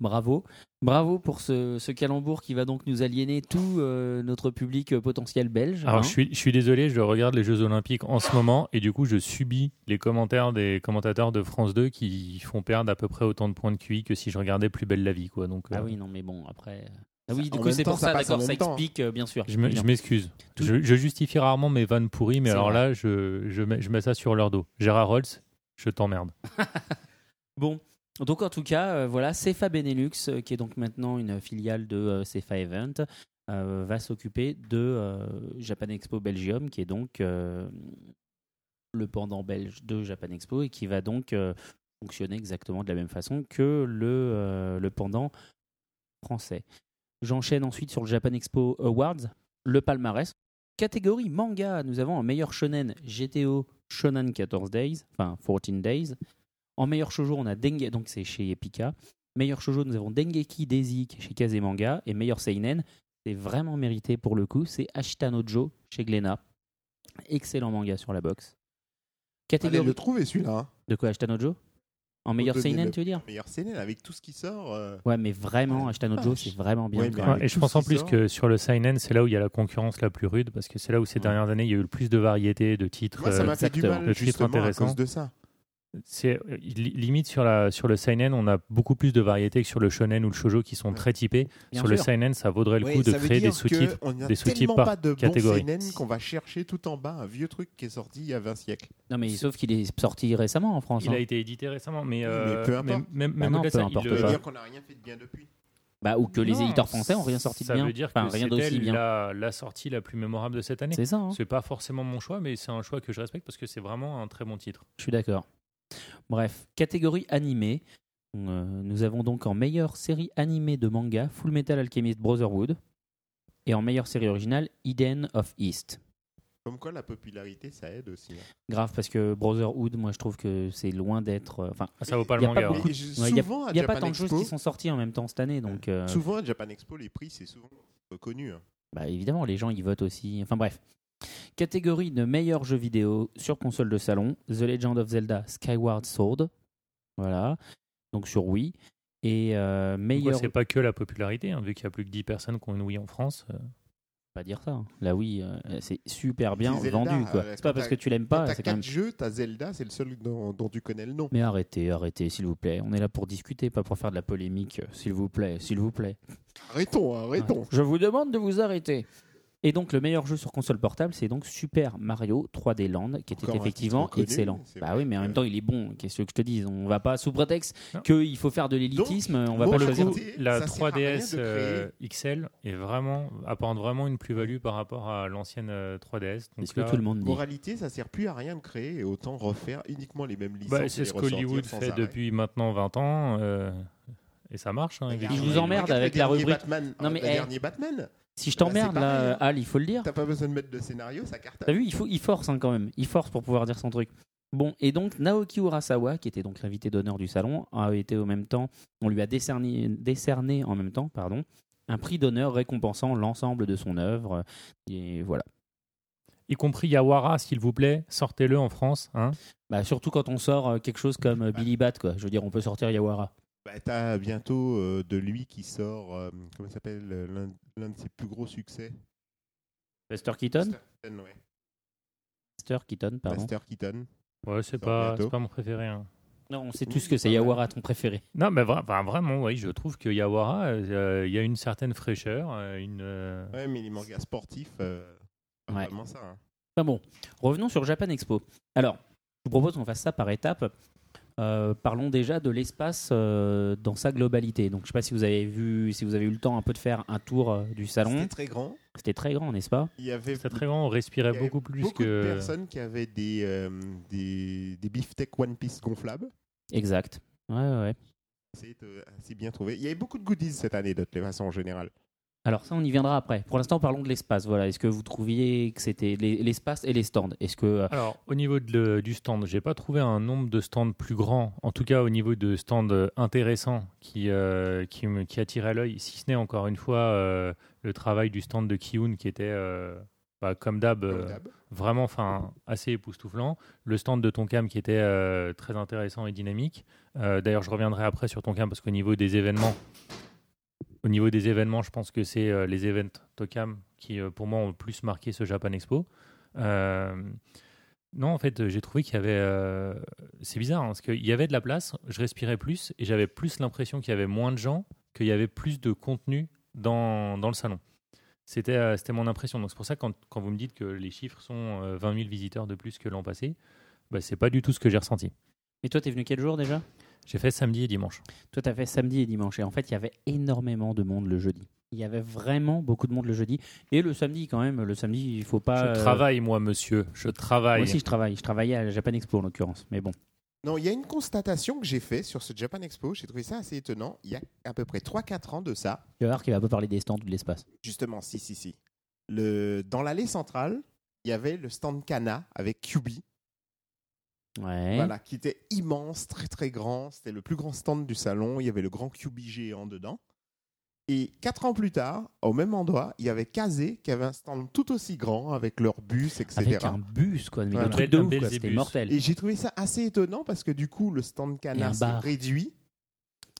Bravo. Bravo pour ce, ce calembour qui va donc nous aliéner tout euh, notre public euh, potentiel belge. Alors hein. je suis, je suis désolé, je regarde les Jeux Olympiques en ce moment et du coup je subis les commentaires des commentateurs de France 2 qui font perdre à peu près autant de points de QI que si je regardais Plus belle la vie. Quoi. Donc, Ah euh, oui, non, mais bon, après. Ah oui, du en coup, c'est pour ça d'accord, ça explique, euh, bien sûr. Je m'excuse. Tout- Je, je justifie rarement mes vannes pourries, mais alors vrai. là, je, je, mets, je mets ça sur leur dos. Gérard Rolls, je t'emmerde. Bon, donc en tout cas, euh, voilà, CFA Benelux, euh, qui est donc maintenant une filiale de euh, CFA Event, va s'occuper de Japan Expo Belgium, qui est donc le pendant belge de Japan Expo et qui va donc fonctionner exactement de la même façon que le, le pendant français. J'enchaîne ensuite sur le Japan Expo Awards, le palmarès. Catégorie manga, nous avons en meilleur shonen GTO Shonen 14 Days, enfin 14 Days. En meilleur shoujo, on a Denge, donc c'est chez Epica. Meilleur shoujo, nous avons Dengeki Daisy qui est chez Kazemanga. Et meilleur seinen, c'est vraiment mérité pour le coup, c'est Ashita no Joe chez Glénat. Excellent manga sur la box. Allez Catégorie le trouver celui-là. Hein. de quoi Ashita no Joe? En meilleur seinen, le- tu veux dire? Meilleur scénario avec tout ce qui sort. euh, Ouais, mais vraiment, Ashita no Joe, vache. c'est vraiment bien. Ouais, mais et je tout pense ce en qui plus sort. que sur le Seinen, c'est là où il y a la concurrence la plus rude, parce que c'est là où ces Ouais. dernières années, il y a eu le plus de variété, de titres. Moi, ça euh, m'a fait du exactement. mal Le titre justement à intéressant. cause de ça. C'est euh, li- limite sur la sur le seinen, on a beaucoup plus de variété que sur le shonen ou le shoujo qui sont Ouais. très typés. Bien sur le seinen, ça vaudrait le coup de ça créer des sous-titres. que On a des sous-titres par pas de catégorie. seinen qu'on va chercher tout en bas un vieux truc qui est sorti il y a 20 siècles. Non, mais sauf qu'il est sorti récemment en France. Il hein. a été édité récemment, mais, euh, mais peu importe. même, Bah même non, au-delà de peu ça, importe Ça pas. dire qu'on n'a rien fait de bien depuis. Bah, ou que les éditeurs français ont rien sorti de ça bien. veut dire Enfin, que rien d'aussi bien. La, la sortie la plus mémorable de cette année. C'est ça, hein. C'est pas forcément mon choix, mais c'est un choix que je respecte parce que c'est vraiment un très bon titre. Je suis d'accord. Bref, catégorie animée. Euh, nous avons donc en meilleure série animée de manga Full Metal Alchemist Brotherhood et en meilleure série originale Eden of East. Comme quoi la popularité ça aide aussi. hein. Grave parce que Brotherhood, moi je trouve que c'est loin d'être. euh, Enfin, ça vaut pas il le y a pas manga. il a- il n'y a pas tant de choses qui sont sorties en même temps cette année, donc euh, Souvent à Japan Expo, les prix c'est souvent reconnu. hein. bah, évidemment les gens ils votent aussi. Enfin bref. Catégorie de meilleur jeu vidéo sur console de salon The Legend of Zelda Skyward Sword. Voilà. Donc sur Wii. Et euh, meilleur. c'est pas que la popularité, hein, vu qu'il y a plus que 10 personnes qui ont une Wii en France. euh, pas dire ça. hein. La Wii, euh, c'est super bien Zelda, vendu. quoi. euh, C'est pas parce que tu l'aimes pas, t'as c'est quand même. quatre jeux, t'as Zelda, c'est le seul dont, dont tu connais le nom. Mais arrêtez, arrêtez, s'il vous plaît. On est là pour discuter, pas pour faire de la polémique. euh, S'il vous plaît, s'il vous plaît. Arrêtons, arrêtons. Je vous demande de vous arrêter. Et donc le meilleur jeu sur console portable, c'est donc Super Mario 3D Land, qui était Encore effectivement excellent. Bah vrai oui, mais en même temps, il est bon. Qu'est-ce que je te dis On va pas sous prétexte qu'il faut faire de l'élitisme, on va bon, pas le choisir. coup, La ça sert à rien 3DS de euh. XL est vraiment, apporte vraiment une plus-value par rapport à l'ancienne euh, 3DS. C'est Donc ce que tout le monde dit? Moralité, ça sert plus à rien de créer et autant refaire uniquement les mêmes licences. bah, c'est ce qu'Hollywood fait arrêt. depuis maintenant 20 ans. euh, et ça marche. Hein, effectivement. vous emmerde avec la rubrique. Batman. Non, mais, le eh, dernier Batman. Si je Bah, t'emmerde là, hein. Al, il faut le dire. T'as pas besoin de mettre de scénario, ça cartonne. T'as vu, il, faut, il force hein, quand même. Il force pour pouvoir dire son truc. Bon, et donc Naoki Urasawa, qui était donc l'invité d'honneur du salon, a été au même temps, on lui a décerné, décerné en même temps, pardon, un prix d'honneur récompensant l'ensemble de son œuvre. Et voilà. Y compris Yawara, s'il vous plaît, sortez-le en France. Hein. Bah, surtout quand on sort euh, quelque chose comme euh, Billy Bat, quoi. Je veux dire, on peut sortir Yawara. Bah, t'as bientôt euh, de lui qui sort, euh, comment ça s'appelle, euh, l'un l'un de ses plus gros succès? Buster Keaton? Buster Keaton, ouais. Buster Keaton, pardon. Buster Keaton. Ouais, c'est Sort pas, bientôt. c'est pas mon préféré. hein. Non, on sait Oui, tous que c'est. Yawara, ton préféré. Non, mais vra- enfin, vraiment, oui, je trouve que Yawara, euh, il y a une certaine fraîcheur, euh, une. euh, Ouais, mais les mangas sportifs, euh, pas Ouais. vraiment ça. hein. Enfin bon, revenons sur Japan Expo. Alors, je vous propose qu'on fasse ça par étapes. Euh, parlons déjà de l'espace euh, dans sa globalité. Donc, je ne sais pas si vous avez vu, si vous avez eu le temps un peu de faire un tour euh, du salon. C'était très grand. C'était très grand, n'est-ce pas? Il y avait C'est très grand, on respirait il y avait beaucoup plus beaucoup de que. personnes qui avaient des, euh, des, des beefsteaks One Piece gonflables. Exact. Ouais, ouais, ouais. C'est euh, assez bien trouvé. Il y avait beaucoup de goodies cette année, de toute façon, en général. Alors ça, on y viendra après. Pour l'instant, parlons de l'espace. Voilà. Est-ce que vous trouviez que c'était les- l'espace et les stands? Est-ce que euh, Alors, au niveau de le- du stand, j'ai pas trouvé un nombre de stands plus grand, en tout cas au niveau de stands euh, intéressants qui, euh, qui, me, qui attiraient l'œil, si ce n'est encore une fois euh, le travail du stand de Kiun qui était, euh, bah, comme d'hab, euh, vraiment enfin, assez époustouflant. Le stand de Tonkam qui était euh, très intéressant et dynamique. Euh, D'ailleurs, je reviendrai après sur Tonkam parce qu'au niveau des événements, au niveau des événements, je pense que c'est euh, les events Tokam qui, euh, pour moi, ont le plus marqué ce Japan Expo. Euh, non, en fait, j'ai trouvé qu'il y avait. c'est bizarre, hein, parce qu'il y avait de la place, je respirais plus, et j'avais plus l'impression qu'il y avait moins de gens, qu'il y avait plus de contenu dans, dans le salon. C'était c'était mon impression. Donc c'est pour ça quand, quand vous me dites que les chiffres sont euh, 20 000 visiteurs de plus que l'an passé, bah, c'est pas du tout ce que j'ai ressenti. Et toi, t'es venu quel jour déjà? J'ai fait samedi et dimanche. Toi, t'as fait samedi et dimanche. Et en fait, il y avait énormément de monde le jeudi. Il y avait vraiment beaucoup de monde le jeudi. Et le samedi, quand même, le samedi, il faut pas. je euh, travaille, moi, monsieur. Je travaille. Moi aussi, je travaille. Je travaillais à la Japan Expo, en l'occurrence. Mais bon. Non, il y a une constatation que j'ai faite sur ce Japan Expo. J'ai trouvé ça assez étonnant. Il y a à peu près 3-4 ans de ça. Tu vas voir qu'il va pas parler des stands ou de l'espace. Justement, si, si, si. Le... Dans l'allée centrale, il y avait le stand Kana avec QB. Ouais. Voilà, qui était immense, très très grand. C'était le plus grand stand du salon. Il y avait le grand QB géant dedans. Et quatre ans plus tard, au même endroit, il y avait Kazé qui avait un stand tout aussi grand avec leur bus, etc. Avec un bus, quoi. Mais Voilà. le truc de ouf. C'était mortel. Et j'ai trouvé ça assez étonnant parce que du coup, le stand Kana s'est réduit,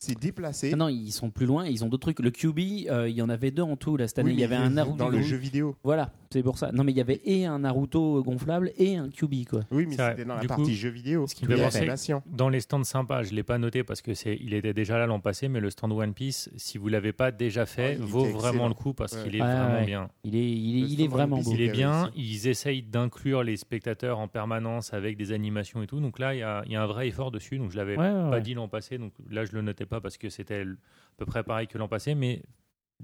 s'est déplacé. Ah non, ils sont plus loin, ils ont d'autres trucs. Le QB, euh, il y en avait deux en tout là, cette année. Oui, il y avait un Naruto. dans le jeu vidéo. Voilà, c'est pour ça. Non, mais il y avait et un Naruto gonflable et un QB, quoi. Oui, mais c'était dans la Du partie coup, jeu vidéo. ce qui me fait. Dans les stands sympas, je ne l'ai pas noté parce que c'est, il était déjà là l'an passé, mais le stand One Piece, si vous l'avez pas déjà fait, Ah, il vaut vraiment excellent. le coup parce Ouais. qu'il est Ouais, vraiment ouais. bien. Il est, il est, il est vraiment beau. Il est bien, ils essayent d'inclure les spectateurs en permanence avec des animations et tout. Donc là, il y a, il y a un vrai effort dessus. Donc je l'avais Ouais, ouais, pas ouais. dit l'an passé, donc là je le notais pas parce que c'était à peu près pareil que l'an passé, mais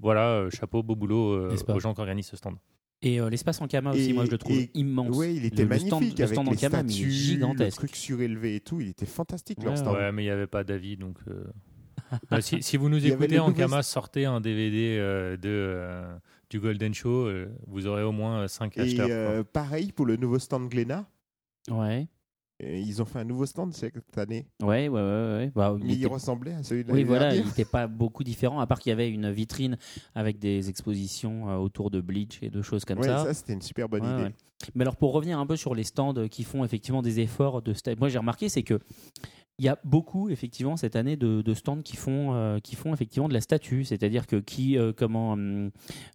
voilà, euh, chapeau, beau boulot euh, aux gens qui organisent ce stand. Et euh, l'espace en Kama aussi, Et- moi je le trouve et- immense. Oui, il était Le- le stand- magnifique le avec stand en les Kama, mais statues, le gigantesque. truc surélevé et tout. Il était fantastique leur Ouais, stand. Ouais, mais il n'y avait pas d'avis, donc. euh, bah, si, si vous nous écoutez en nouvelles- Kama, sortez un DVD euh, de, euh, du Golden Show, euh, vous aurez au moins 5 Et acheteurs. euh, pareil pour le nouveau stand Glénat. Ouais, Ils ont fait un nouveau stand cette année. ouais, ouais, ouais. ouais. Bah, il Mais il était- ressemblait à celui de Oui, voilà, il dernière. n'était pas beaucoup différent, à part qu'il y avait une vitrine avec des expositions euh, autour de Bleach et de choses comme Ouais, ça. ça, c'était une super bonne Ouais, idée. Mais alors pour revenir un peu sur les stands qui font effectivement des efforts de moi j'ai remarqué c'est que il y a beaucoup effectivement cette année de, de stands qui font euh, qui font effectivement de la statue, c'est-à-dire que qui euh, comment hum,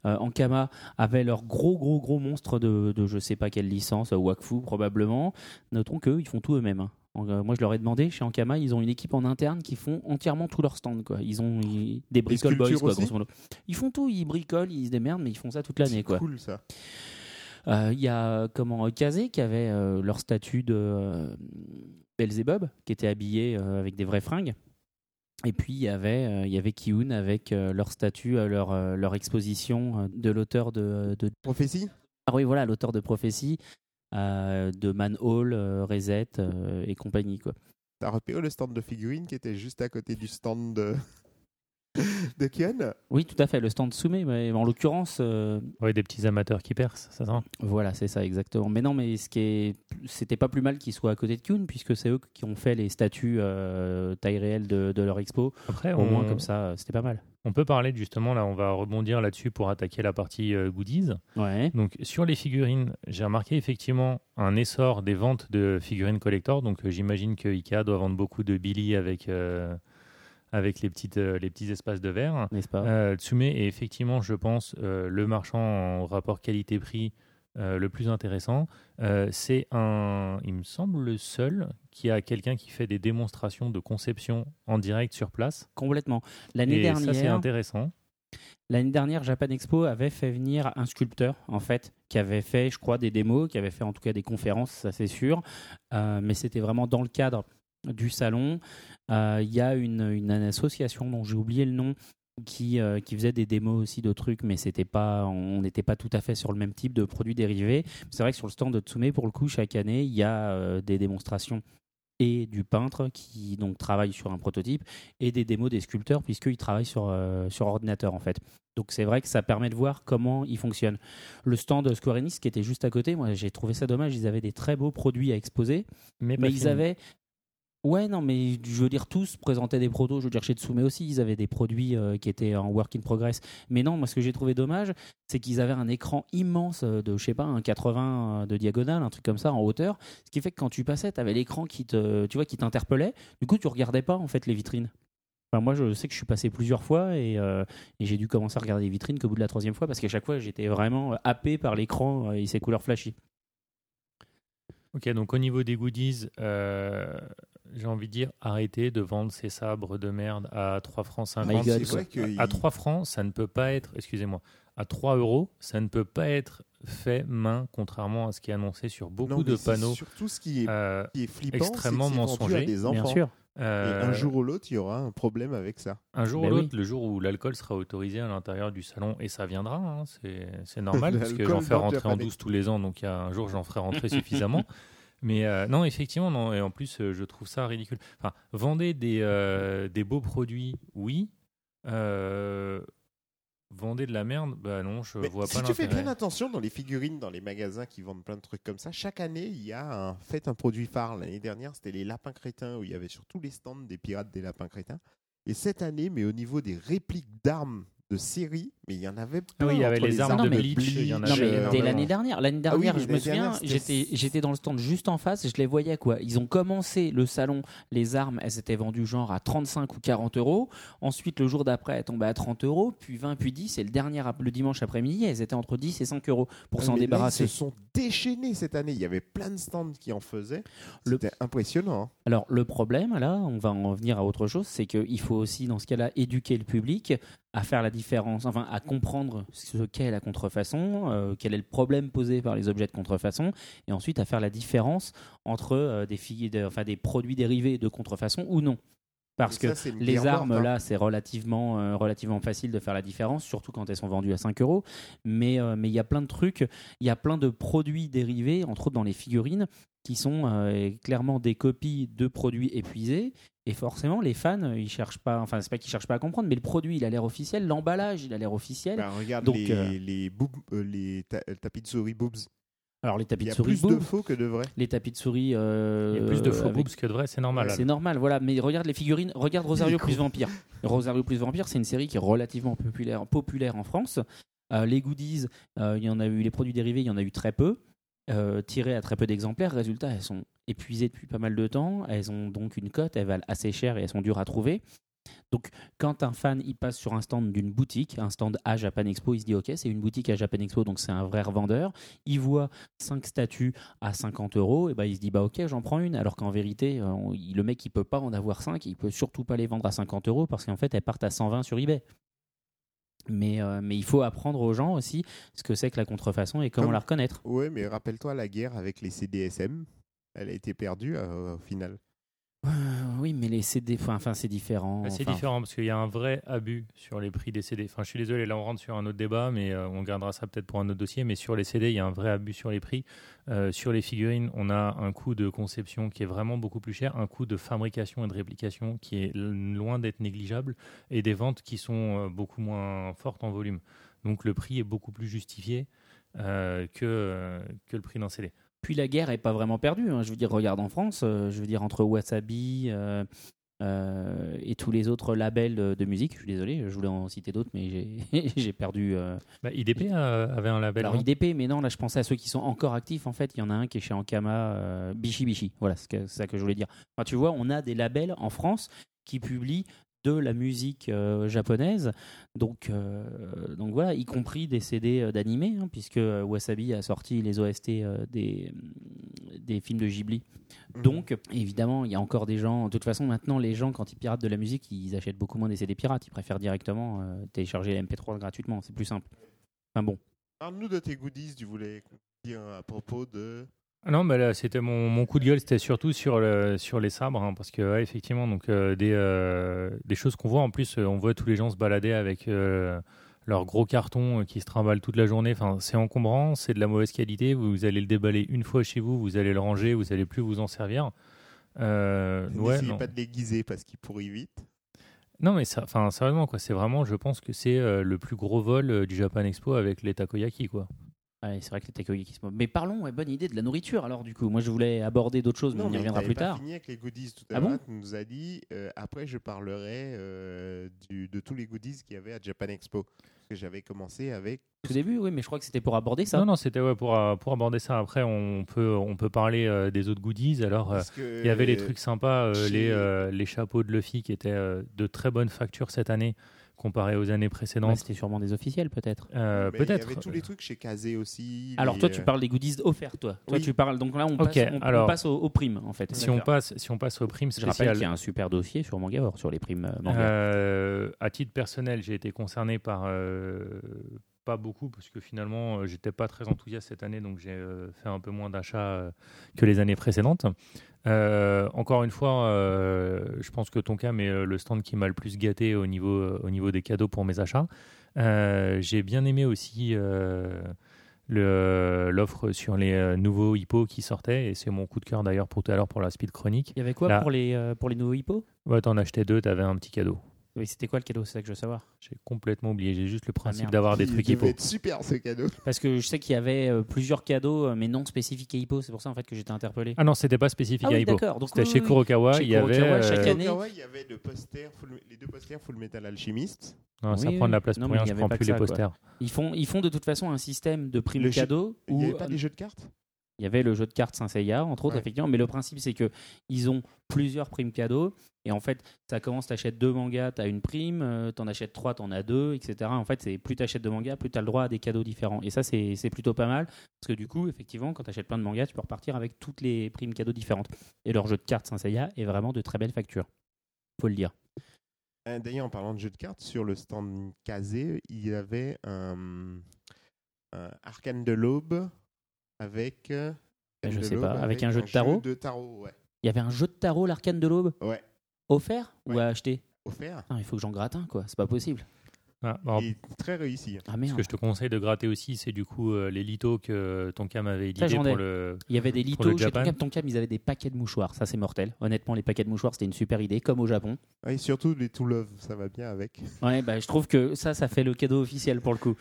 euh, Ankama avait leur gros gros gros monstre de, de je sais pas quelle licence, euh, Wakfu probablement. Notons qu'eux ils font tout eux-mêmes. hein. Euh, moi, je leur ai demandé, chez Ankama, ils ont une équipe en interne qui font entièrement tout leur stand. Quoi. Ils ont ils- des bricole boys, quoi, grosso modo. Ils font tout, ils bricolent, ils se démerdent, mais ils font ça toute l'année. C'est cool ça. Euh, Il y a comment Kazé qui avait euh, leur statut de euh, Belzebub, qui était habillé euh, avec des vraies fringues. Et puis il y avait, euh, il y avait Kiun avec euh, leur statut, leur, leur exposition de l'auteur de, de Prophétie? Ah oui voilà l'auteur de Prophétie, euh, de Manhole, euh, Reset euh, et compagnie quoi. T'as repéré le stand de figurines qui était juste à côté du stand de, de Kion Oui tout à fait le stand Soumé, mais en l'occurrence euh, Ouais, des petits amateurs qui percent, ça Voilà, c'est ça exactement. Mais non, mais ce qui est, c'était pas plus mal qu'ils soient à côté de Kyun puisque c'est eux qui ont fait les statues euh, taille réelle de, de leur expo. Après, Au on, moins comme ça, euh, c'était pas mal. on peut parler justement, là, on va rebondir là-dessus pour attaquer la partie euh, goodies. Ouais. Donc, sur les figurines, j'ai remarqué effectivement un essor des ventes de figurines collector. Donc, euh, j'imagine que Ikea doit vendre beaucoup de Billy avec, euh, avec les, petites, euh, les petits espaces de verre. N'est-ce pas? Euh, Tsume est effectivement, je pense, euh, le marchand en rapport qualité-prix euh, le plus intéressant. Euh, c'est un, il me semble, le seul qui a quelqu'un qui fait des démonstrations de conception en direct sur place. Complètement. L'année Et ça, c'est dernière, intéressant. l'année dernière, Japan Expo avait fait venir un sculpteur en fait, qui avait fait, je crois, des démos, qui avait fait en tout cas des conférences, ça c'est sûr. Euh, mais c'était vraiment dans le cadre du salon. Euh, Il y a une, une association dont j'ai oublié le nom qui, euh, qui faisait des démos aussi de trucs, mais c'était pas, on n'était pas tout à fait sur le même type de produits dérivés. C'est vrai que sur le stand de Tsume, pour le coup, chaque année, il y a euh, des démonstrations et du peintre qui donc travaille sur un prototype et des démos des sculpteurs puisqu'ils travaillent sur, euh, sur ordinateur en fait. Donc c'est vrai que ça permet de voir comment ils fonctionnent. Le stand Square Enix qui était juste à côté, moi j'ai trouvé ça dommage, ils avaient des très beaux produits à exposer, Mais, ils avaient Ouais, non, mais je veux dire, tous présentaient des protos. Je veux dire, chez Tsume aussi, ils avaient des produits euh, qui étaient en work in progress. Mais non, moi, ce que j'ai trouvé dommage, c'est qu'ils avaient un écran immense euh, de, je sais pas, un 80 de diagonale, un truc comme ça, en hauteur. Ce qui fait que quand tu passais, tu avais l'écran qui te, tu vois, qui t'interpellait. Du coup, tu regardais pas, en fait, les vitrines. Enfin, moi, je sais que je suis passé plusieurs fois et, euh, j'ai dû commencer à regarder les vitrines qu'au bout de la troisième fois parce qu'à chaque fois, j'étais vraiment euh, happé par l'écran euh, et ses couleurs flashy. Ok, donc au niveau des goodies, euh, j'ai envie de dire arrêtez de vendre ces sabres de merde à 3 francs My 50. God, C'est vrai que À il- 3 francs, ça ne peut pas être, excusez-moi, à 3 euros, ça ne peut pas être fait main, contrairement à ce qui est annoncé sur beaucoup Non, de c'est panneaux. Surtout ce qui est, euh, qui est flippant, extrêmement à mensonger, Bien sûr. Et euh, un jour ou l'autre, il y aura un problème avec ça. un jour Ben ou oui. l'autre, le jour où l'alcool sera autorisé à l'intérieur du salon, et ça viendra, hein, c'est normal, parce que j'en fais rentrer en Japan 12 tous les ans, donc il y a un jour j'en ferai rentrer suffisamment. Mais euh, non, effectivement, non, et en plus, euh, je trouve ça ridicule. Enfin, vendez des, euh, des beaux produits, oui. Vendez de la merde, bah non, je Mais vois si pas tu fais bien attention dans les figurines, dans les magasins qui vendent plein de trucs comme ça, chaque année, il y a un, fait un produit phare. L'année dernière, c'était les lapins crétins, où il y avait sur tous les stands des pirates des lapins crétins. Et cette année, mais au niveau des répliques d'armes de série, mais il y en avait plein. Ah oui, il y avait les armes de Bleach, Bleach, il y en Non, mais avait euh, dès énormément. l'année dernière. L'année Ah oui, dernière, mais je me souviens, dernière, j'étais, j'étais dans le stand juste en face, je les voyais quoi. Ils ont commencé le salon, les armes, elles étaient vendues genre à 35 ou 40 euros. Ensuite, le jour d'après, elles tombaient à 30 euros, puis 20, puis 10. Et le dernier, le dimanche après-midi, elles étaient entre 10 et 5 euros pour Ouais, s'en mais là, débarrasser. Ils se sont déchaînés cette année. Il y avait plein de stands qui en faisaient. Le- C'était impressionnant. hein. Alors le problème, là, on va en venir à autre chose, c'est qu'il faut aussi, dans ce cas-là, éduquer le public à faire la différence, enfin à comprendre ce qu'est la contrefaçon, euh, quel est le problème posé par les objets de contrefaçon, et ensuite à faire la différence entre euh, des, produits dérivés de contrefaçon ou non. Parce que les armes, hein. là, c'est relativement, euh, relativement facile de faire la différence, surtout quand elles sont vendues à 5 euros. Mais euh, mais il y a plein de trucs, il y a plein de produits dérivés, entre autres dans les figurines, qui sont euh, clairement des copies de produits épuisés. Et forcément, les fans, ils cherchent pas, enfin, c'est pas qu'ils cherchent pas à comprendre, mais le produit, il a l'air officiel, l'emballage, il a l'air officiel. Bah, regarde Donc, les, euh, les, boobs- les ta- tapis de souris boobs. Alors, les tapis Il y de a souris, plus de faux que de vrais. les tapis de souris. euh, Il y a plus de faux avec- boobs que de vrais, c'est normal. C'est normal, voilà. Mais regarde les figurines, regarde Rosario plus Vampire. Rosario plus Vampire, c'est une série qui est relativement populaire, populaire en France. Euh, les goodies, euh, il y en a eu, les produits dérivés, il y en a eu très peu, euh, tirés à très peu d'exemplaires. Résultat, elles sont épuisées depuis pas mal de temps. Elles ont donc une cote, elles valent assez cher et elles sont dures à trouver. Donc, quand un fan il passe sur un stand d'une boutique, un stand à Japan Expo, il se dit ok, c'est une boutique à Japan Expo, donc c'est un vrai revendeur. Il voit cinq statues à 50 euros, et ben il se dit bah ok, j'en prends une. Alors qu'en vérité, euh, on- le mec il peut pas en avoir 5, il peut surtout pas les vendre à 50 euros parce qu'en fait elles partent à 120 sur eBay. Mais, euh, mais il faut apprendre aux gens aussi ce que c'est que la contrefaçon et comment Comme- la reconnaître. Ouais, mais rappelle-toi la guerre avec les CDSM. Elle a été perdue euh, au final. Euh, oui, mais les CD, enfin, c'est différent. Bah, c'est Enfin, différent parce qu'il y a un vrai abus sur les prix des CD. Enfin, je suis désolé, là on rentre sur un autre débat, mais euh, on gardera ça peut-être pour un autre dossier. Mais sur les CD, il y a un vrai abus sur les prix. Euh, sur les figurines, on a un coût de conception qui est vraiment beaucoup plus cher, un coût de fabrication et de réplication qui est loin d'être négligeable, et des ventes qui sont beaucoup moins fortes en volume. Donc le prix est beaucoup plus justifié euh, que, que le prix d'un CD. Puis la guerre est pas vraiment perdue. hein. Je veux dire, regarde en France, euh, je veux dire entre Wasabi euh, euh, et tous les autres labels de, musique. Je suis désolé, je voulais en citer d'autres, mais j'ai perdu. Bah, IDP avait un label. Alors IDP, mais non, là je pensais à ceux qui sont encore actifs. En fait, il y en a un qui est chez Ankama, Bichi Bichi. Voilà, c'est ça que je voulais dire. Enfin, tu vois, on a des labels en France qui publient de la musique euh, japonaise, donc, euh, donc voilà, y compris des CD euh, d'animé, hein, puisque Wasabi a sorti les OST des, des films de Ghibli. Mhm. Donc, évidemment, il y a encore des gens. De toute façon, maintenant, les gens, quand ils piratent de la musique, ils achètent beaucoup moins des CD pirates. Ils préfèrent directement télécharger les MP3 gratuitement. C'est plus simple. Enfin bon. Parle-nous de tes goodies, tu voulais dire à propos de. Ah Non, bah là, c'était mon, mon coup de gueule, c'était surtout sur, le, sur les sabres, hein, parce que ouais, effectivement, donc euh, des, euh, des choses qu'on voit. En plus, euh, on voit tous les gens se balader avec euh, leurs gros cartons qui se trimballent toute la journée. Enfin, c'est encombrant, c'est de la mauvaise qualité. Vous, allez le déballer une fois chez vous, vous allez le ranger, vous allez plus vous en servir. Euh, N'essayez non. pas de l'aiguiser parce qu'il pourrit vite? Non, mais ça, enfin, sérieusement, quoi, c'est vraiment, je pense que c'est le plus gros vol du Japan Expo avec les takoyaki, quoi. Ouais, c'est vrai que les takoyaki se. Mais parlons, ouais, bonne idée de la nourriture alors du coup. Moi je voulais aborder d'autres choses, mais on y reviendra plus pas tard. fini avec les goodies tout à Ah bon? l'heure. tu nous as dit, euh, après je parlerai euh, du, de tous les goodies qu'il y avait à Japan Expo. J'avais commencé avec. Tout début, oui, mais je crois que c'était pour aborder ça. Non, non, c'était ouais, pour, euh, pour aborder ça. Après, on peut, on peut parler euh, des autres goodies. Alors, euh, Il y avait les trucs sympas, euh, chez- les, euh, les chapeaux de Luffy qui étaient euh, de très bonne facture cette année comparé aux années Ouais, précédentes. c'était sûrement des officiels peut-être. Euh, Il y Peut-être. avait tous les trucs chez Kazé aussi. Alors les, toi tu euh, parles des goodies offerts toi. Toi Oui. tu parles donc là on passe, on- on alors- passe aux, aux primes en fait. Si on, passe, si on passe aux primes Je rappelle qu'il y a un super dossier sur Mangavore sur les primes euh, manga. euh, à titre personnel, j'ai été concerné par euh, pas beaucoup parce que finalement, euh, j'étais pas très enthousiaste cette année, donc j'ai euh, fait un peu moins d'achats euh, que les années précédentes. Euh, encore une fois, euh, je pense que Tonkam est le stand qui m'a le plus gâté au niveau, au niveau des cadeaux pour mes achats. Euh, j'ai bien aimé aussi le- l'offre sur les nouveaux hippos qui sortaient, et c'est mon coup de cœur d'ailleurs pour tout à l'heure pour la speed chronique. Il y avait quoi Là. pour les pour les nouveaux hippos? Ouais, t'en achetais deux, t'avais un petit cadeau. Oui, c'était quoi le cadeau C'est ça que je veux savoir? J'ai complètement oublié, j'ai juste le principe merde. d'avoir des trucs hippos. être super ce cadeau. Parce que je sais qu'il y avait euh, plusieurs cadeaux euh, mais non spécifiques à hippo. C'est pour ça en fait que j'étais interpellé. Ah non, c'était pas spécifique Ah à oui, hippo. d'accord. Donc, C'était oui, chez. Kurokawa, Chez il y avait. Kurokawa, chaque euh, année. Il y avait le poster full- les deux posters Full Metal Alchemist. non, ça Oui, prend de la place Non, pour mais rien, je avait prends pas plus les posters. Ils font ils font de toute façon un système de jeu- cadeaux Il n'y avait pas des jeux de cartes? Il y avait le jeu de cartes Saint Seiya, entre autres, Ouais. effectivement. Mais le principe, c'est que ils ont plusieurs primes cadeaux. Et en fait, ça commence, t'achètes deux mangas, t'as une prime. euh, t'en achètes trois, t'en as deux, etc. En fait, c'est plus t'achètes de mangas, plus t'as le droit à des cadeaux différents. Et ça, c'est c'est plutôt pas mal. Parce que du coup, effectivement, quand t'achètes plein de mangas, tu peux repartir avec toutes les primes cadeaux différentes. Et leur jeu de cartes Saint Seiya est vraiment de très belle facture. Faut le dire. Euh, D'ailleurs, en parlant de jeux de cartes, sur le stand Kazé, il y avait un, un Arcane de l'Aube avec. euh, Ben, je sais pas, avec un jeu de tarot de tarot, ouais. Il y avait un jeu de tarot, l'arcane de l'aube, Ouais, offert ou Ouais. à acheter? Offert. Ah, Il faut que j'en gratte un, quoi. C'est pas possible. Ah, alors, Il est très réussi. Ah ce que je te conseille de gratter aussi, c'est du coup euh, les litos que Tonkam avait édité pour le. Il y avait des litos chez. Tonkam. Tonkam, ils avaient des paquets de mouchoirs. Ça, c'est mortel. Honnêtement, les paquets de mouchoirs, c'était une super idée, comme au Japon. Ouais, et surtout les To Love, ça va bien avec. Ouais, bah, je trouve que ça, ça fait le cadeau officiel pour le coup.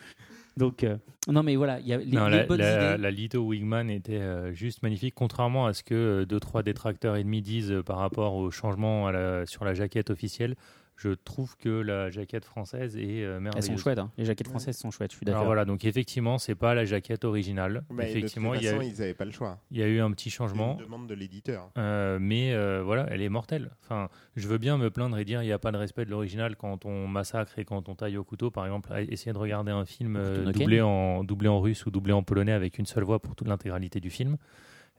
Donc, euh, non, mais voilà, il y a les, Non, les la, bonnes la- idées. la Lito Wigman était euh, juste magnifique, contrairement à ce que euh, deux trois détracteurs ennemis disent euh, par rapport au changement à la- sur la jaquette officielle. Je trouve que la jaquette française est euh, Elles merveilleuse. sont chouettes, hein. les jaquettes françaises sont chouettes, je suis Alors d'accord. voilà, donc effectivement, c'est pas la jaquette originale. Mais effectivement, de toute il y, a, façon, ils n'avaient pas le choix. il y a eu un petit changement. une demande de l'éditeur. Euh, mais euh, voilà, elle est mortelle. Enfin, je veux bien me plaindre et dire il n'y a pas de respect de l'original quand on massacre et quand on taille au couteau. Par exemple, à- essayer de regarder un film euh, doublé en, doublé en russe ou doublé en polonais avec une seule voix pour toute l'intégralité du film.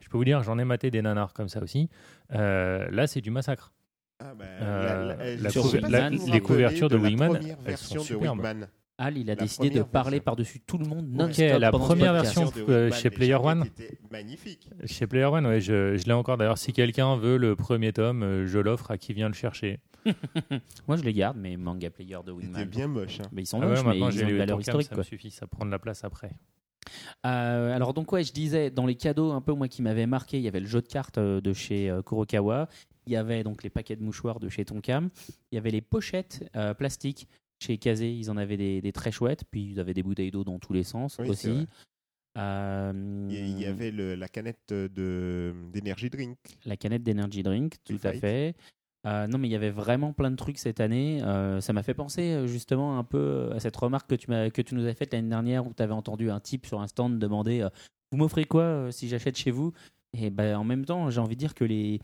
Je peux vous dire, j'en ai maté des nanars comme ça aussi. Euh, là, c'est du massacre. Ah bah, Euh, la la- les couvertures de Wingman, elles sont superbes. Al, il a La décidé de parler par-dessus tout le monde Ok, non-stop la première version euh, chez Player One. étaient magnifiques. Chez Player One, ouais, je, je l'ai encore. D'ailleurs, si quelqu'un veut le premier tome, euh, je l'offre à qui vient le chercher. Moi, je les garde, mes manga players de C'était Wingman. bien moche. hein. Mais ils sont Ah ouais, moches, mais maintenant, ils j'ai ont une valeur historique. ça me suffit, ça prend de la place après. Euh, alors donc ouais, je disais dans les cadeaux un peu moi qui m'avait marqué, il y avait le jeu de cartes euh, de chez euh, Kurokawa, il y avait donc les paquets de mouchoirs de chez Tonkam, il y avait les pochettes euh, plastiques chez Kazé, ils en avaient des, des très chouettes, puis ils avaient des bouteilles d'eau dans tous les sens Oui, aussi. Euh, Il y- avait le- la canette d'énergie drink. la canette d'energy drink, tout à fait. Euh, non, mais il y avait vraiment plein de trucs cette année. Euh, ça m'a fait penser justement un peu à cette remarque que tu, que tu nous as faite l'année dernière où tu avais entendu un type sur un stand demander Vous m'offrez quoi si j'achète chez vous? Et ben, en même temps, j'ai envie de dire que les,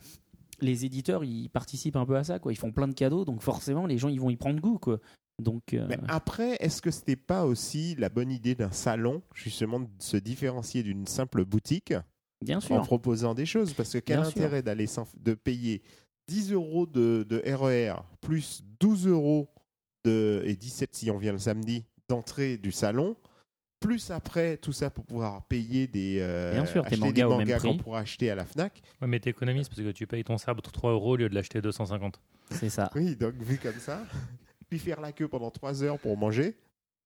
les éditeurs ils participent un peu à ça. Quoi. Ils font plein de cadeaux, donc forcément, les gens ils vont y prendre goût. Quoi. Donc, euh, Mais après, est-ce que c'était pas aussi la bonne idée d'un salon, justement, de se différencier d'une simple boutique bien en proposant des choses? Parce que quel Bien intérêt d'aller s'en- de payer 10 euros de, de RER plus 12 euros de, et 17 si on vient le samedi d'entrée du salon plus après tout ça pour pouvoir payer des, euh, Bien sûr, tes acheter mangas des mangas qu'on pourra acheter à la Fnac. Ouais, mais t'économises parce que tu payes ton sabre 3 euros au lieu de l'acheter 250. C'est ça. Oui, donc vu comme ça, puis faire la queue pendant 3 heures pour manger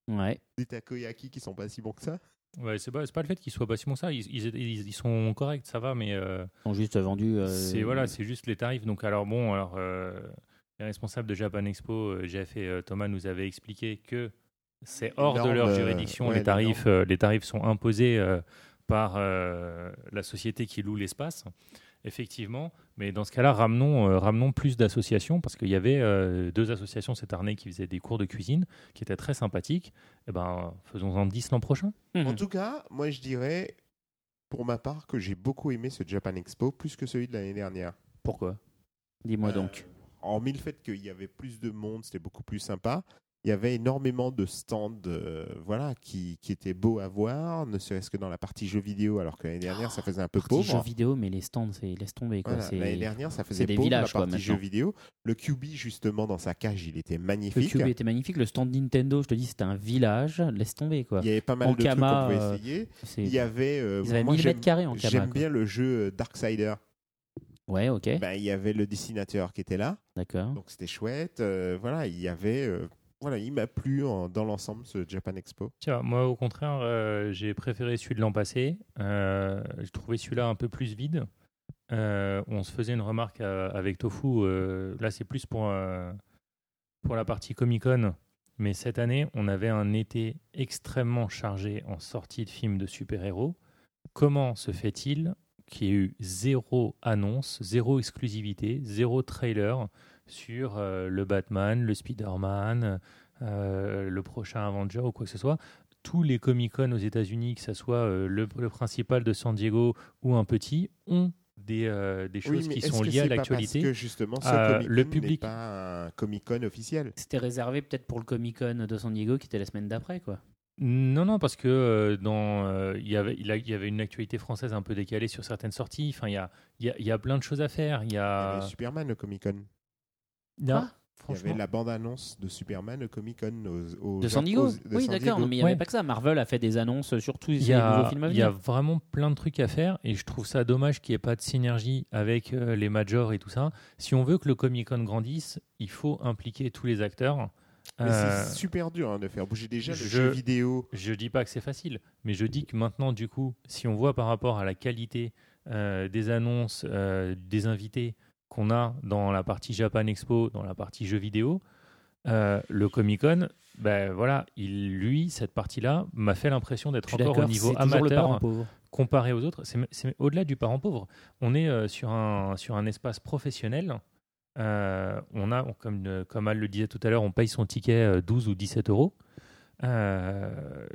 Ouais. des takoyaki qui sont pas si bons que ça. Ouais, c'est pas, c'est pas le fait qu'ils soient pas si bons que ça. Ils, ils, ils- ils sont corrects, ça va, mais euh, Ils sont juste vendus. euh, c'est voilà, c'est juste les tarifs. Donc alors bon, alors euh, les responsables de Japan Expo, euh, Jeff et euh, Thomas nous avaient expliqué que c'est hors de leur euh, juridiction. ouais, les tarifs, euh, les tarifs sont imposés euh, par euh, la société qui loue l'espace. Effectivement, mais dans ce cas-là, ramenons, euh, ramenons plus d'associations parce qu'il y avait euh, deux associations cette année qui faisaient des cours de cuisine qui étaient très sympathiques. Et ben, faisons-en 10 l'an prochain. Mhm. En tout cas, moi je dirais pour ma part que j'ai beaucoup aimé ce Japan Expo plus que celui de l'année dernière. Pourquoi? Dis-moi Euh, donc. Hormis le fait qu'il y avait plus de monde, c'était beaucoup plus sympa. Il y avait énormément de stands euh, voilà, qui, qui étaient beaux à voir, ne serait-ce que dans la partie jeux vidéo, alors que l'année dernière, ça faisait un peu Partie jeux pauvre. vidéo, mais les stands, c'est laisse tomber. Quoi. Voilà, L'année dernière, ça faisait des pauvre, villages, la quoi, partie jeux maintenant. vidéo. Le QB, justement, dans sa cage, il était Le magnifique. cube était magnifique. Le stand Nintendo, je te dis, c'était un village. Laisse tomber, quoi. Il y avait pas mal de Ankama, trucs qu'on euh, pouvait essayer. C'est- Il y avait, euh, Ils avaient moi, 1000 j'aime- mètres carrés en Kama. J'aime quoi. bien le jeu euh, Darksider. Ouais, ok. Ben, il y avait le dessinateur qui était là, D'accord. donc c'était chouette. Euh, voilà, il y avait, euh, voilà, il m'a plu en- dans l'ensemble ce Japan Expo. Tiens, moi au contraire, euh, j'ai préféré celui de l'an passé. Euh, j'ai celui-là un peu plus vide. Euh, on se faisait une remarque euh, avec Tofu. euh, là, c'est plus pour, euh, pour la partie Comic Con. Mais cette année, on avait un été extrêmement chargé en sortie de films de super-héros. Comment se fait-il qu'il y ait eu zéro annonce, zéro exclusivité, zéro trailer sur euh, le Batman, le Spider-Man, euh, le prochain Avenger ou quoi que ce soit. Tous les Comic-Con aux États-Unis, que ce soit euh, le, le principal de San Diego ou un petit, ont des, euh, des choses qui sont liées à c'est pas l'actualité. Parce que justement, ce Euh, Comic-Con le n'est pas un Comic-Con officiel? C'était réservé peut-être pour le Comic Con de San Diego qui était la semaine d'après, quoi. Non, non, parce que euh, dans euh, il y avait il, a- il y avait une actualité française un peu décalée sur certaines sorties. Enfin, il y a, il y, a, il y a plein de choses à faire. Il y Il y a, avait Superman au Comic-Con. Non, Ah, Il y avait la bande-annonce de Superman au Comic-Con. Aux, aux- De San aux- Diego de Oui, d'accord. Mais il n'y avait Ouais. pas que ça. Marvel a fait des annonces sur tous les a, nouveaux films à il y a venir. vraiment plein de trucs à faire et je trouve ça dommage qu'il n'y ait pas de synergie avec euh, les majors et tout ça. Si on veut que le Comic Con grandisse, il faut impliquer tous les acteurs. Mais Euh, c'est super dur hein, de faire bouger déjà le je- jeu vidéo. Je dis pas que c'est facile, mais je dis que maintenant, du coup, si on voit par rapport à la qualité euh, des annonces, euh, des invités qu'on a dans la partie Japan Expo, dans la partie jeux vidéo, euh, le Comic Con, ben voilà, il, lui, cette partie-là, m'a fait l'impression d'être encore au niveau amateur comparé aux autres. C'est au-delà du parent pauvre. On est euh, sur, un, sur un espace professionnel Euh, on a, comme, comme Al le disait tout à l'heure, on paye son ticket euh, 12 ou 17 euros.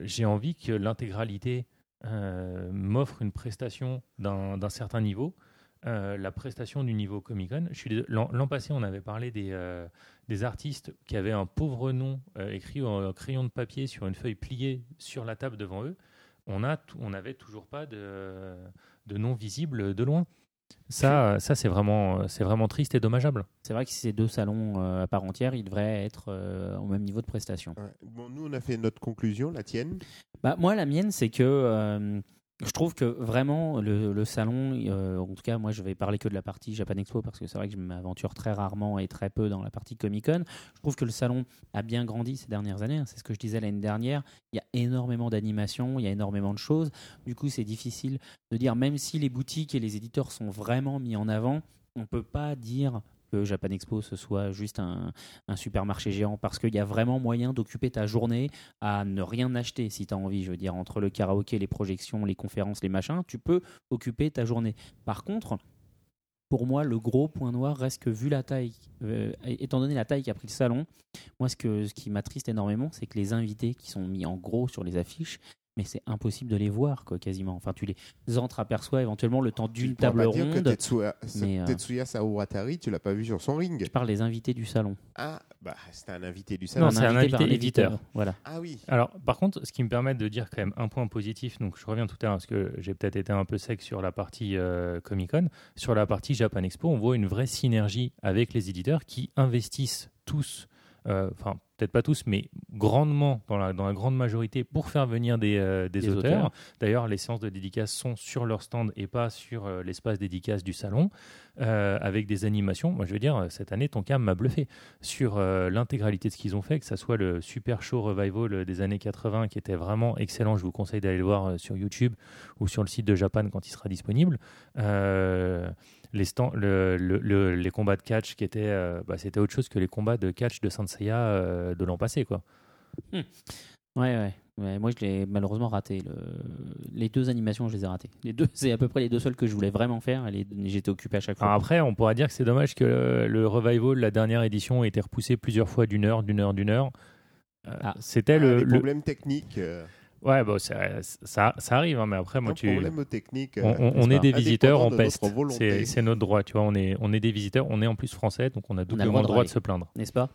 J'ai envie que l'intégralité m'offre une prestation d'un d'un certain niveau. Euh, la prestation du niveau Comic Con. L'an passé, on avait parlé des, euh, des artistes qui avaient un pauvre nom euh, écrit en crayon de papier sur une feuille pliée sur la table devant eux. On a, tout- on n'avait toujours pas de, de nom visible de loin. Ça, ça c'est vraiment, c'est vraiment triste et dommageable. C'est vrai que si c'est deux salons euh, à part entière, ils devraient être euh, au même niveau de prestation. Ouais. Bon, nous, on a fait notre conclusion, la tienne. Bah, moi, la mienne, c'est que euh, je trouve que vraiment le, salon, euh, en tout cas, moi, je vais parler que de la partie Japan Expo parce que c'est vrai que je m'aventure très rarement et très peu dans la partie Comic Con. Je trouve que le salon a bien grandi ces dernières années. hein. C'est ce que je disais l'année dernière. Il y a énormément d'animations, il y a énormément de choses. Du coup, c'est difficile de dire, même si les boutiques et les éditeurs sont vraiment mis en avant, on peut pas dire que Japan Expo ce soit juste un, supermarché géant parce qu'il y a vraiment moyen d'occuper ta journée à ne rien acheter si tu as envie. Je veux dire, entre le karaoké, les projections, les conférences, les machins, tu peux occuper ta journée. Par contre, pour moi, le gros point noir reste que, vu la taille, euh, étant donné la taille qu'a pris le salon, moi, ce, que, ce qui m'attriste énormément, c'est que les invités qui sont mis en gros sur les affiches, mais c'est impossible de les voir, quoi, quasiment. Enfin, tu les entreaperçois éventuellement le temps d'une table pas dire que ronde. Tetsuya, mais, euh, Tetsuya Saoratari, tu l'as pas vu sur son ring. Je parle des invités du salon. Ah, bah, c'était un invité du Non, salon. c'est un invité par invité éditeur. Voilà. Ah oui. Alors, par contre, ce qui me permet de dire quand même un point positif, donc je reviens tout à l'heure parce que j'ai peut-être été un peu sec sur la partie euh, Comic Con, sur la partie Japan Expo, on voit une vraie synergie avec les éditeurs qui investissent tous, euh, enfin peut-être pas tous, mais grandement dans la, dans la grande majorité pour faire venir des, euh, des Des auteurs. auteurs. D'ailleurs, les séances de dédicaces sont sur leur stand et pas sur euh, l'espace dédicace du salon, euh, avec des animations. Moi, je veux dire, cette année, ton cam m'a bluffé sur l'intégralité de ce qu'ils ont fait, que ça soit le super show revival des années 80 qui était vraiment excellent. Je vous conseille d'aller le voir sur YouTube ou sur le site de Japan quand il sera disponible. Les, stands- le- le- le- les combats de catch qui étaient, bah, c'était autre chose que les combats de catch de euh, de l'an passé, quoi. Ouais, ouais. Ouais, moi, je l'ai malheureusement raté. Le... Les deux animations, je les ai ratées. Les deux, c'est à peu près les deux seules que je voulais vraiment faire. et les- J'étais occupé à chaque fois. Alors après, on pourra dire que c'est dommage que le, le revival, la dernière édition, ait été repoussé plusieurs fois d'une heure, d'une heure, d'une heure. Euh, Ah. C'était Ah, le, problèmes techniques. euh, Ouais, bon, ça, ça, ça arrive, hein, mais après, moi, un tu. problème technique. On, euh, on- on n'est est des visiteurs, on peste. C'est notre droit, tu vois. On est, on est des visiteurs, on est en plus français, donc on a doublement droit le de droit de se plaindre. n'est-ce pas?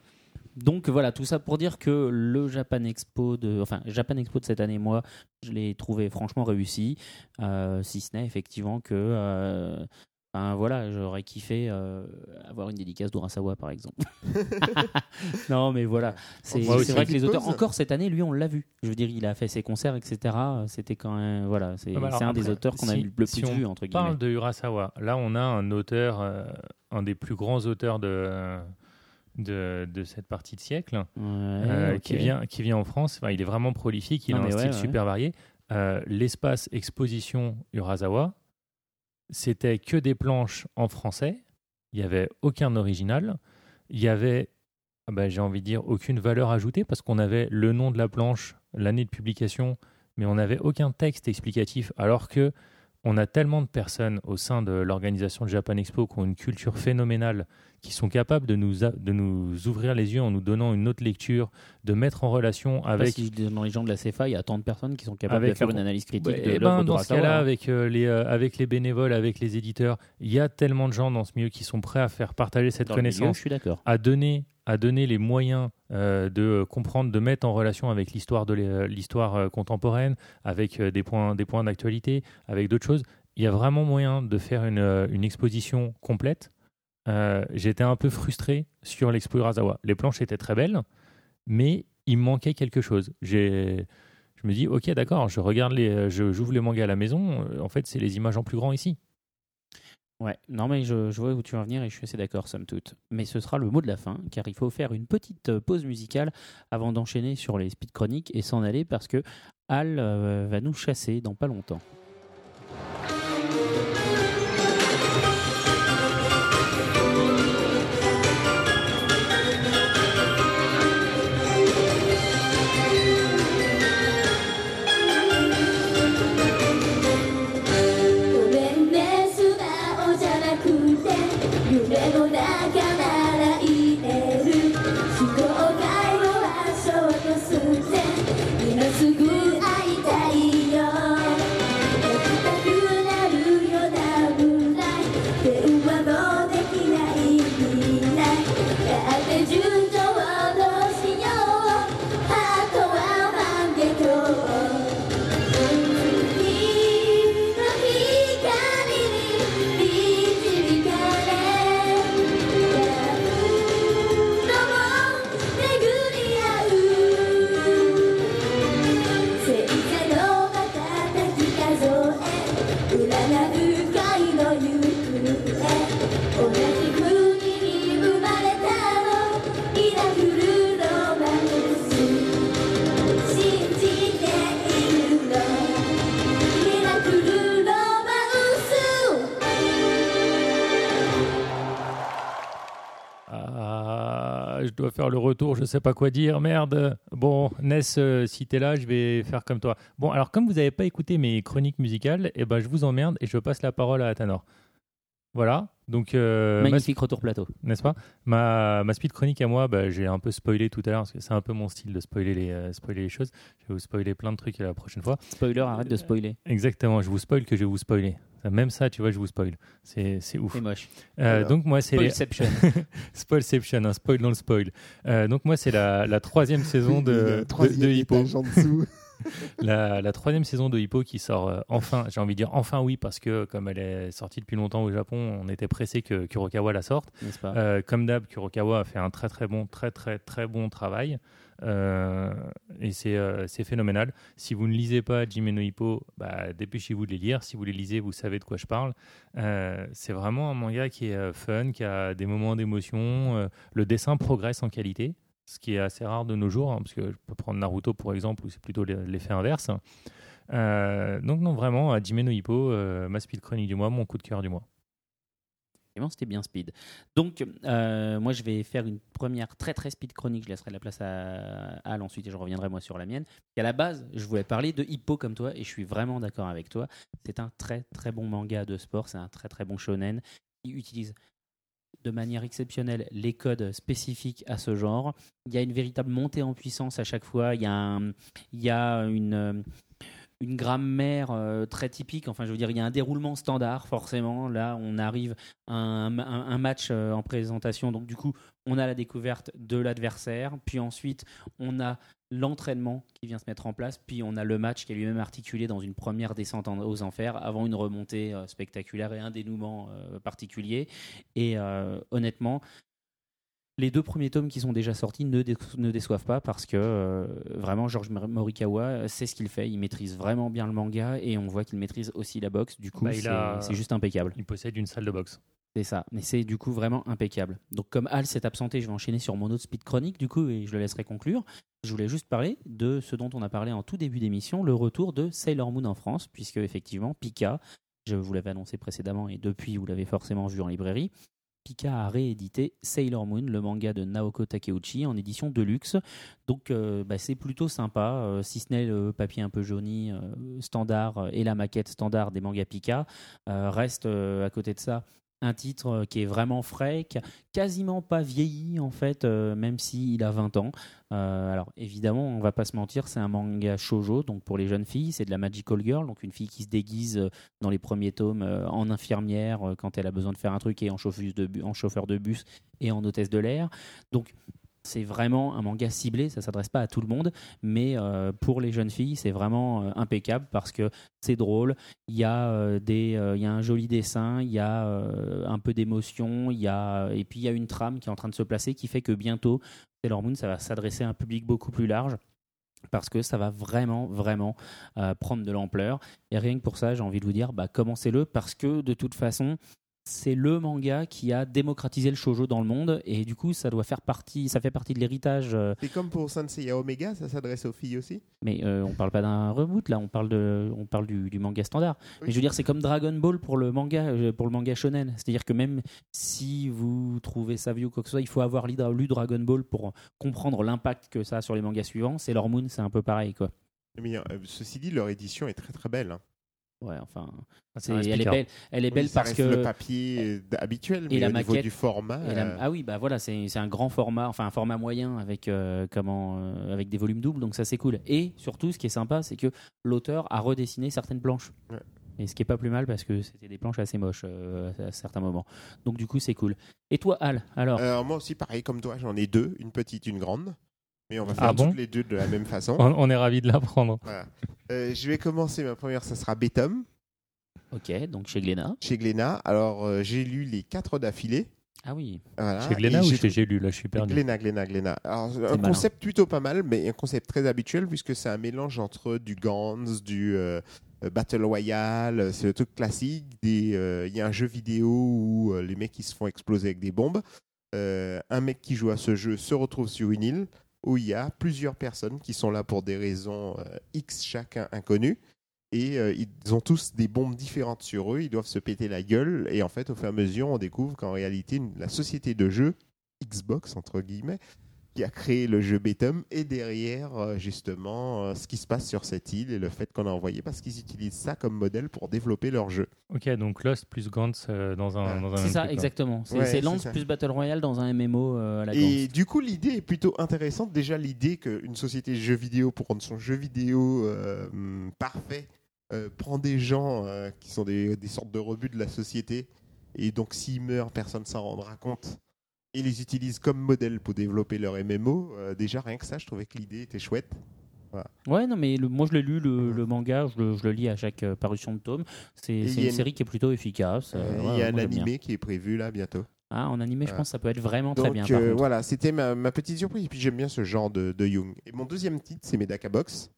Donc voilà, tout ça pour dire que le Japan Expo de, enfin Japan Expo de cette année, moi, je l'ai trouvé franchement réussi, euh, si ce n'est effectivement que, euh, enfin, voilà, j'aurais kiffé euh, avoir une dédicace d'Urasawa par exemple. non, mais voilà, c'est vrai que les auteurs, encore cette année, lui, on l'a vu. Je veux dire, il a fait ses concerts, etc. C'était quand même, voilà, c'est Ah bah un des auteurs qu'on a si- le plus si vu on entre guillemets. parle de Urasawa. Là, on a un auteur, euh, un des plus grands auteurs de, de, de cette partie de siècle, Ouais, euh, qui, vient, qui vient en France. Enfin, il est vraiment prolifique, il Non, a un style ouais, super varié. Euh, L'espace exposition Urasawa, c'était que des planches en français. Il n'y avait aucun original. Il y avait, ah bah, j'ai envie de dire, aucune valeur ajoutée parce qu'on avait le nom de la planche, l'année de publication, mais on n'avait aucun texte explicatif. Alors que on a tellement de personnes au sein de l'organisation de Japan Expo qui ont une culture phénoménale, qui sont capables de nous, a- de nous ouvrir les yeux en nous donnant une autre lecture, de mettre en relation avec si dans les gens de la CFA, il y a tant de personnes qui sont capables Avec de faire une analyse critique Ouais, de eh ben, dans ce cas-là, hein. avec, euh, les, euh, avec les bénévoles, avec les éditeurs, il y a tellement de gens dans ce milieu qui sont prêts à faire partager cette Dans le milieu, connaissance, je suis d'accord. à donner, à donner les moyens euh, de comprendre, de mettre en relation avec l'histoire de l'histoire euh, contemporaine, avec euh, des points, des points d'actualité, avec d'autres choses. Il y a vraiment moyen de faire une, une exposition complète. J'étais un peu frustré sur l'expo Urasawa. Les planches étaient très belles, mais il manquait quelque chose. Je me dis, ok, d'accord, je regarde les, j'ouvre les mangas à la maison. En fait, c'est les images en plus grand ici. Ouais, non mais je, vois où tu vas venir et je suis assez d'accord somme toute. Mais ce sera le mot de la fin car il faut faire une petite euh, pause musicale avant d'enchaîner sur les speed chroniques et s'en aller parce que Al euh, va nous chasser dans pas longtemps. Dois faire le retour, je sais pas quoi dire, merde. Bon, Ness, euh, si t'es là, je vais faire comme toi. Bon, alors comme vous n'avez pas écouté mes chroniques musicales, eh ben, je vous emmerde et je passe la parole à Athanor. Voilà, donc, euh, ma- Magnifique retour plateau. n'est-ce pas? Ma, ma speed chronique à moi, bah, j'ai un peu spoilé tout à l'heure, parce que c'est un peu mon style de spoiler les, euh, spoiler les choses. Je vais vous spoiler plein de trucs la prochaine fois. Spoiler, arrête de spoiler. Exactement, je vous spoil que je vais vous spoiler. Même ça, tu vois, je vous spoil. C'est c'est ouf. C'est moche. Euh, donc moi, c'est les... Spoilception. Spoilception, un spoil dans le spoil. Euh, donc moi, c'est la, la troisième saison de, de, troisième de Hippo. La, la troisième saison de Hippo qui sort euh, enfin, j'ai envie de dire enfin oui, parce que comme elle est sortie depuis longtemps au Japon, on était pressé que Kurokawa la sorte. Pas? Euh, comme d'hab, Kurokawa a fait un très très bon, très très très bon travail. Euh, et c'est phénoménal. Si vous ne lisez pas Jimmy no Hippo, bah, dépêchez-vous de les lire. Si vous les lisez, vous savez de quoi je parle. C'est vraiment un manga qui est fun, qui a des moments d'émotion. Le dessin progresse en qualité, ce qui est assez rare de nos jours, hein, parce que je peux prendre Naruto pour exemple, où c'est plutôt l'effet inverse. Euh, donc non, vraiment, Jimmy no Hippo, euh, ma speed chronique du mois, mon coup de cœur du mois. C'était bien speed. Donc, euh, moi, je vais faire une première très très speed chronique. Je laisserai la place à Al ensuite et je reviendrai moi sur la mienne. À la base, je voulais parler de Hippo comme toi et je suis vraiment d'accord avec toi. C'est un très très bon manga de sport. C'est un très très bon shonen qui utilise de manière exceptionnelle les codes spécifiques à ce genre. Il y a une véritable montée en puissance à chaque fois. Il y a, une, grammaire euh, très typique. Enfin, je veux dire, il y a un déroulement standard, forcément. Là, on arrive à un match euh, en présentation. Donc, du coup, on a la découverte de l'adversaire. Puis ensuite, on a l'entraînement qui vient se mettre en place. Puis on a le match qui est lui-même articulé dans une première descente en- aux enfers avant une remontée euh, spectaculaire et un dénouement euh, particulier. Et euh, honnêtement, les deux premiers tomes qui sont déjà sortis ne, dé- ne déçoivent pas parce que vraiment George Morikawa sait ce qu'il fait, il maîtrise vraiment bien le manga et on voit qu'il maîtrise aussi la boxe. Du coup, Bah, c'est juste impeccable. Il possède une salle de boxe. C'est ça, mais c'est du coup vraiment impeccable. Donc comme Al s'est absenté, je vais enchaîner sur mon autre speed chronique du coup et je le laisserai conclure. Je voulais juste parler de ce dont on a parlé en tout début d'émission, le retour de Sailor Moon en France, puisque effectivement Pika, je vous l'avais annoncé précédemment et depuis vous l'avez forcément vu en librairie, Pika a réédité Sailor Moon, le manga de Naoko Takeuchi en édition de luxe. Donc euh, bah, c'est plutôt sympa, euh, si ce n'est le papier un peu jauni euh, standard et la maquette standard des mangas Pika. Reste à côté de ça un titre euh, qui est vraiment frais, qui quasiment pas vieilli en fait, euh, même s'il a 20 ans. Euh, alors évidemment, on va pas se mentir, c'est un manga shojo, donc pour les jeunes filles, c'est de la magical girl, donc une fille qui se déguise dans les premiers tomes en infirmière quand elle a besoin de faire un truc et en, de en chauffeur de bus et en hôtesse de l'air. Donc c'est vraiment un manga ciblé, ça s'adresse pas à tout le monde, mais euh, pour les jeunes filles, c'est vraiment euh, impeccable parce que c'est drôle, il y, a, euh, il y a un joli dessin, il y a un peu d'émotion, et puis il y a une trame qui est en train de se placer qui fait que bientôt, Sailor Moon, ça va s'adresser à un public beaucoup plus large parce que ça va vraiment, vraiment prendre de l'ampleur. Et rien que pour ça, j'ai envie de vous dire, bah, commencez-le parce que de toute façon, c'est le manga qui a démocratisé le shoujo dans le monde et du coup, ça doit faire partie, ça fait partie de l'héritage. euh, C'est comme pour Senseiya Omega, ça s'adresse aux filles aussi mais euh, on parle pas d'un reboot là, on parle de, on parle du, du manga standard. Mais je veux dire, c'est comme Dragon Ball pour le manga, euh, pour le manga shonen. C'est-à-dire que même si vous trouvez ça vieux ou quoi que ce soit, il faut avoir lu lu Dragon Ball pour comprendre l'impact que ça a sur les mangas suivants. Sailor Moon, c'est un peu pareil, quoi. Mais euh, ceci dit, leur édition est très très belle. hein. Ouais, enfin, reste elle est belle, elle est Oui, belle ça parce que le papier euh, habituel, mais la au niveau maquette- du format. Et la- euh, ah oui, bah voilà, c'est c'est un grand format, enfin un format moyen avec euh, comment, euh, avec des volumes doubles, donc ça c'est cool. Et surtout, ce qui est sympa, c'est que l'auteur a redessiné certaines planches. Ouais. Et ce qui est pas plus mal parce que c'était des planches assez moches euh, à certains moments. Donc du coup, c'est cool. Et toi, Al, alors? Alors moi aussi, pareil comme toi, j'en ai deux, une petite, une grande. Mais on va Ah faire bon toutes les deux de la même façon. On, on est ravis de l'apprendre. Voilà. Euh, je vais commencer, ma première, ça sera Betum, Ok, donc chez Glénat. chez Glénat. Alors, euh, j'ai lu les quatre d'affilée. Ah oui, Voilà. Chez Glénat ou j'ai chez Gélu Là, je suis perdu. Glénat, Glénat, Glénat. Alors, un malin. concept plutôt pas mal, mais un concept très habituel puisque c'est un mélange entre du Gans, du euh, Battle Royale, c'est le truc classique. des, euh, Il y a un jeu vidéo où euh, les mecs ils se font exploser avec des bombes. Euh, un mec qui joue à ce jeu se retrouve sur une île où il y a plusieurs personnes qui sont là pour des raisons euh, X chacun inconnues. Et euh, ils ont tous des bombes différentes sur eux, ils doivent se péter la gueule. Et en fait, au fur et à mesure, on découvre qu'en réalité, la société de jeu Xbox, entre guillemets, qui a créé le jeu Betum, et derrière, euh, justement, euh, ce qui se passe sur cette île et le fait qu'on a envoyé, parce qu'ils utilisent ça comme modèle pour développer leur jeu. Ok, donc Lost plus Gantz euh, dans un, Ah, dans un C'est ça, truc, quoi. exactement. C'est Ouais, Lance plus Battle Royale dans un MMO euh, à la Et Gantz. du coup, l'idée est plutôt intéressante. Déjà, l'idée qu'une société de jeux vidéo, pour rendre son jeu vidéo euh, parfait, euh, prend des gens euh, qui sont des, des sortes de rebuts de la société. Et donc, s'ils meurent, personne ne s'en rendra compte. Et les utilise comme modèle pour développer leur MMO. Euh, déjà, rien que ça, je trouvais que l'idée était chouette. Ouais, non, mais le- moi je l'ai lu, le, le manga, je le, je le lis à chaque euh, parution de tome. C'est une une- série qui est plutôt efficace. euh, Euh, Il ouais, y a un bien. animé qui est prévu là bientôt. Ah, en animé, je pense que ça peut être vraiment très bien. Par voilà, c'était ma, ma petite surprise. Et puis j'aime bien ce genre de, de Young. Et mon deuxième titre, c'est Medaka Box.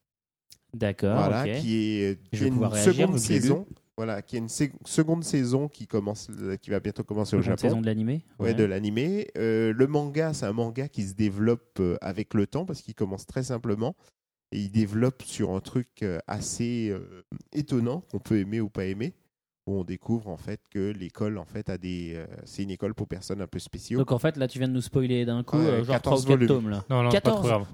D'accord, voilà, qui est, Je une réagir, seconde saison. Voilà, qui est une sé- seconde saison qui commence, euh, qui va bientôt commencer au Seconde Japon. saison de l'animé. Ouais, de l'animé. Euh, le manga, c'est un manga qui se développe euh, avec le temps parce qu'il commence très simplement et il développe sur un truc assez euh, étonnant qu'on peut aimer ou pas aimer. Où on découvre en fait que l'école en fait a des, euh, c'est une école pour personnes un peu spéciaux. Donc en fait, là, tu viens de nous spoiler d'un coup, euh, genre 3 ou 14 4 volumes. tomes. Là. Non, non, c'est pas 14. trop grave.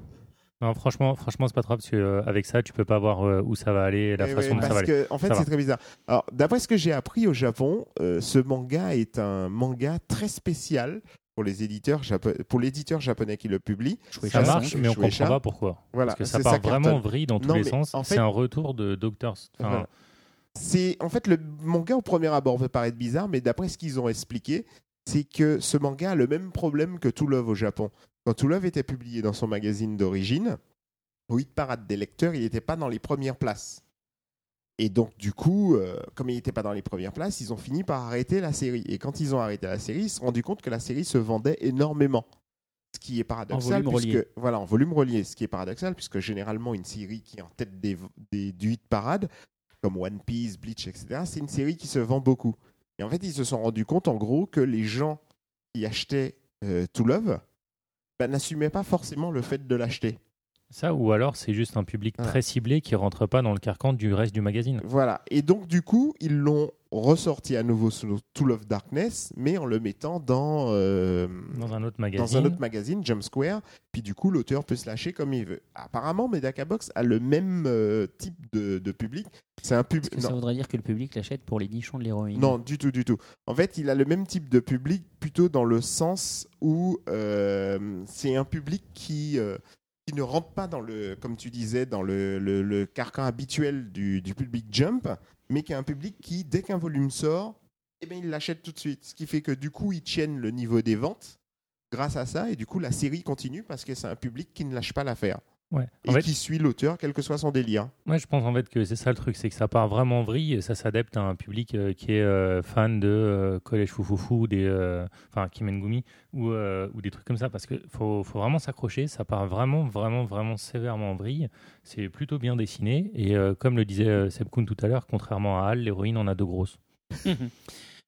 Non, franchement, franchement, c'est pas trop grave parce que euh, avec ça, tu peux pas voir euh, où ça va aller et la Ouais, façon ouais, dont ça va parce aller. que en fait c'est très bizarre. Alors d'après ce que j'ai appris au Japon, euh, ce manga est un manga très spécial pour les éditeurs japo- pour l'éditeur japonais qui le publie. Shueisha, Ça marche, mais on Shueisha. comprend pas pourquoi. Voilà, Parce que ça c'est part ça vraiment vrille dans tous Non, les sens. en fait- C'est un retour de Doctor. Enfin, Voilà. C'est en fait le manga au premier abord peut paraître bizarre, mais d'après ce qu'ils ont expliqué, c'est que ce manga a le même problème que To Love au Japon. Quand To Love était publié dans son magazine d'origine, au hit parade des lecteurs, il n'était pas dans les premières places. Et donc, du coup, euh, comme il n'était pas dans les premières places, ils ont fini par arrêter la série. Et quand ils ont arrêté la série, ils se sont rendus compte que la série se vendait énormément. Ce qui est paradoxal. puisque, relié. Voilà, en volume relié. Ce qui est paradoxal, puisque généralement, une série qui est en tête des, des- du hit parade, comme One Piece, Bleach, etc., c'est une série qui se vend beaucoup. Et en fait, ils se sont rendus compte, en gros, que les gens qui achetaient euh, To Love bah, n'assumaient pas forcément le fait de l'acheter. Ça, ou alors c'est juste un public Voilà. très ciblé qui rentre pas dans le carcan du reste du magazine. Voilà. Et donc, du coup, ils l'ont ressorti à nouveau sous To Love Darkness, mais en le mettant dans, euh, Dans un autre magazine. dans un autre magazine, Jump Square. Puis du coup, l'auteur peut se lâcher comme il veut. Apparemment, Medaka Box a le même euh, type de, de public. C'est un que ça voudrait dire que le public l'achète pour les nichons de l'héroïne? Non, du tout, du tout. En fait, il a le même type de public, plutôt dans le sens où euh, c'est un public qui, euh, qui ne rentre pas dans le, comme tu disais, dans le, le- carcan habituel du, du public Jump, mais qui est un public qui, dès qu'un volume sort, eh ben, il l'achète tout de suite. Ce qui fait que du coup, ils tiennent le niveau des ventes grâce à ça, et du coup, la série continue parce que c'est un public qui ne lâche pas l'affaire. Ouais. Et En fait, qui suit l'auteur, quel que soit son délire. Moi, je pense en fait que c'est ça le truc, c'est que ça part vraiment en vrille et ça s'adapte à un public euh, qui est euh, fan de euh, Collège Foufoufou ou des, euh, enfin Kimengumi ou, euh, ou des trucs comme ça parce que faut, faut vraiment s'accrocher. Ça part vraiment, vraiment, vraiment sévèrement en vrille. C'est plutôt bien dessiné et euh, comme le disait euh, Seb Kuhn tout à l'heure, contrairement à Hal, l'héroïne en a deux grosses.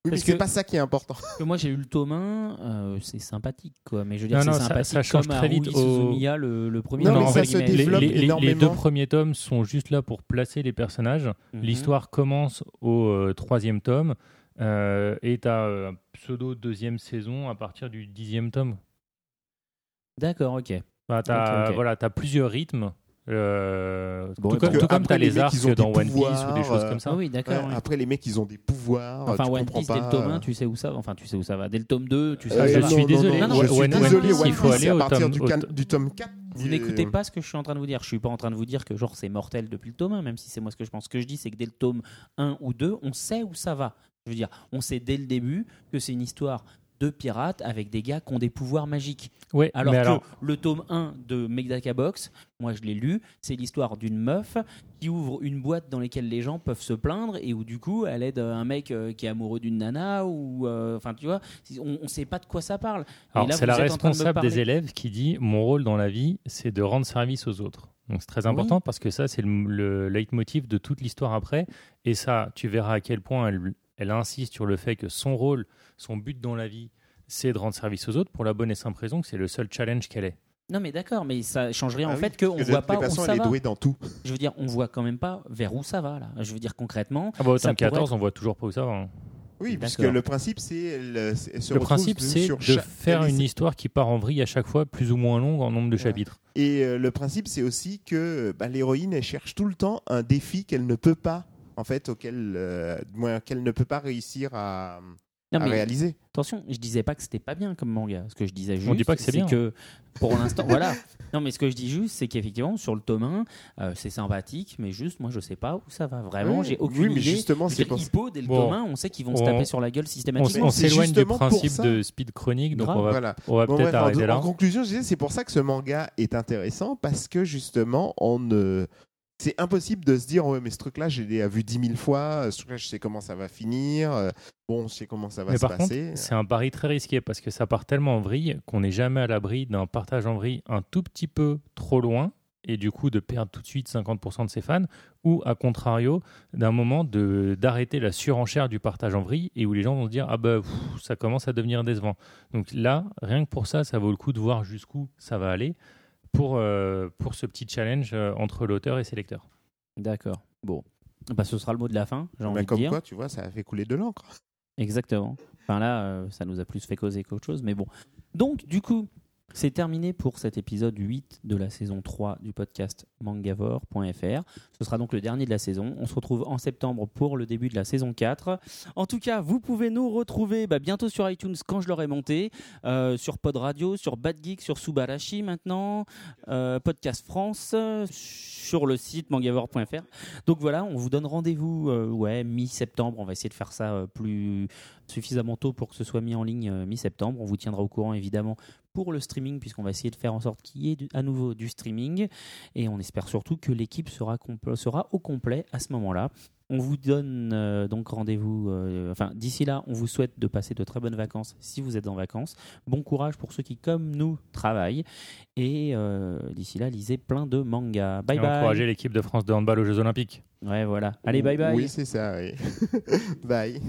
Oui, mais Parce c'est que- pas ça qui est important. Parce que moi j'ai eu le tome 1, euh, c'est sympathique quoi. Mais je veux dire, Non, c'est non, ça- sympathique ça change comme très vite Haruhi au- Suzumiya, le, le premier. Non, tome, mais entre ça se guillemets. les, développe les- les- les énormément. deux premiers tomes sont juste là pour placer les personnages. Mhm. L'histoire commence au euh, troisième tome euh, et tu as un pseudo deuxième saison à partir du dixième tome. D'accord, ok. Bah, t'as, Ok, ok. Voilà, as plusieurs rythmes. Euh, Bon, tout, comme, tout comme tu as après, les les mecs, arcs ils ont dans des One Piece ou des pouvoirs, choses euh, comme ça. Ah oui, d'accord. Ouais, ouais. Après, les mecs, ils ont des pouvoirs. Enfin, tu One comprends Piece, pas. dès le tome 1, euh, tu sais où ça va. Enfin, tu sais où ça va. Dès le tome 2, tu sais euh, où je ça non, va. suis non, désolé. non, Non, je suis One- One désolé. Piece, One il faut Piece, aller au partir tome- du, can- to- du tome 4. Vous n'écoutez pas ce que je suis en train de vous dire. Je suis pas en train de vous dire que genre c'est mortel depuis le tome 1, même si c'est moi ce que je pense. Ce que je dis, c'est que dès le tome 1 ou 2, on sait où ça va. Je veux dire, on sait dès le début que c'est une histoire de pirates avec des gars qui ont des pouvoirs magiques. Ouais, Alors que alors, le tome 1 de Megdaka Box, moi je l'ai lu, c'est l'histoire d'une meuf qui ouvre une boîte dans laquelle les gens peuvent se plaindre et où du coup elle aide un mec euh, qui est amoureux d'une nana ou euh, enfin tu vois, on, on sait pas de quoi ça parle. Alors, c'est la de responsable des élèves qui dit Mon rôle dans la vie, c'est de rendre service aux autres. Donc c'est très Oui. important parce que ça, c'est le, le leitmotiv de toute l'histoire après. Et ça, tu verras à quel point elle, elle insiste sur le fait que son rôle, son but dans la vie, c'est de rendre service aux autres pour la bonne et simple raison que c'est le seul challenge qu'elle est. Non mais d'accord, mais ça change rien Ah en oui, fait qu'on parce que voit pas les où ça elle est va. douée dans tout. Je veux dire, on voit quand même pas vers où ça va là. Je veux dire concrètement, Ah bah, au Ça tome pourrait 14, être- on voit toujours pas où ça va. hein. Oui, puisque D'accord. le principe, c'est le, Le principe, de- c'est de cha- faire une histoire qui part en vrille à chaque fois, plus ou moins longue en nombre de chapitres. Et euh, le principe, c'est aussi que bah, l'héroïne, elle cherche tout le temps un défi qu'elle ne peut pas, en fait, auquel, euh, du moins, qu'elle ne peut pas réussir à, Non, à mais réaliser. attention, je disais pas que c'était pas bien comme manga. Ce que je disais juste, On dit pas que c'est bien. que pour l'instant, voilà. Non, mais ce que je dis juste, c'est qu'effectivement, sur le tome 1, euh, c'est sympathique, mais juste, moi, je sais pas où ça va. Vraiment, j'ai aucune Oui, mais idée. justement, c'est pour. Hippo, dès le Bon. tome 1, on sait qu'ils vont se taper sur la gueule systématiquement. on c'est s'éloigne du principe de Speed Chronique, donc Grave. on va, Voilà. on va Bon, peut-être en, arrêter en là. conclusion, je disais, c'est pour ça que ce manga est intéressant parce que justement, on ne. C'est impossible de se dire, ouais, mais ce truc-là, je l'ai vu dix mille fois, ce truc-là, je sais comment ça va finir, euh, bon, je sais comment ça va Mais se par passer. c'est un pari très risqué parce que ça part tellement en vrille qu'on n'est jamais à l'abri d'un partage en vrille un tout petit peu trop loin et du coup de perdre tout de suite 50% de ses fans ou à contrario d'un moment d'arrêter la surenchère du partage en vrille et où les gens vont se dire ah bah pff, ça commence à devenir décevant. Donc là, rien que pour ça, ça vaut le coup de voir jusqu'où ça va aller pour, euh, pour ce petit challenge euh, entre l'auteur et ses lecteurs. D'accord. Bon. Bah, ce sera le mot de la fin, j'ai Bah, envie de comme dire. quoi, tu vois, ça a fait couler de l'encre. Exactement. Enfin là, euh, ça nous a plus fait causer qu'autre chose, mais bon. Donc, du coup, c'est terminé pour cet épisode 8 de la saison 3 du podcast mangavore.fr. Ce sera donc le dernier de la saison. On se retrouve en septembre pour le début de la saison 4. En tout cas, vous pouvez nous retrouver bah, bientôt sur iTunes quand je l'aurai monté, euh, sur Pod Radio, sur Bad Geek, sur Subarashi maintenant, euh, Podcast France, sur le site mangavore.fr. Donc voilà, on vous donne rendez-vous euh, ouais, mi-septembre. On va essayer de faire ça plus suffisamment tôt pour que ce soit mis en ligne mi-septembre. On vous tiendra au courant évidemment pour le streaming puisqu'on va essayer de faire en sorte qu'il y ait du- à nouveau du streaming et on espère surtout que l'équipe sera, au complet à ce moment-là. On vous donne euh, donc rendez-vous. euh, enfin, d'ici là, on vous souhaite de passer de très bonnes vacances si vous êtes en vacances. Bon courage pour ceux qui, comme nous, travaillent. Et euh, d'ici là, lisez plein de mangas. Bye et bye. encourager l'équipe de France de handball aux Jeux Olympiques. Ouais, voilà. Allez, bye bye. Oui, c'est ça, oui. bye.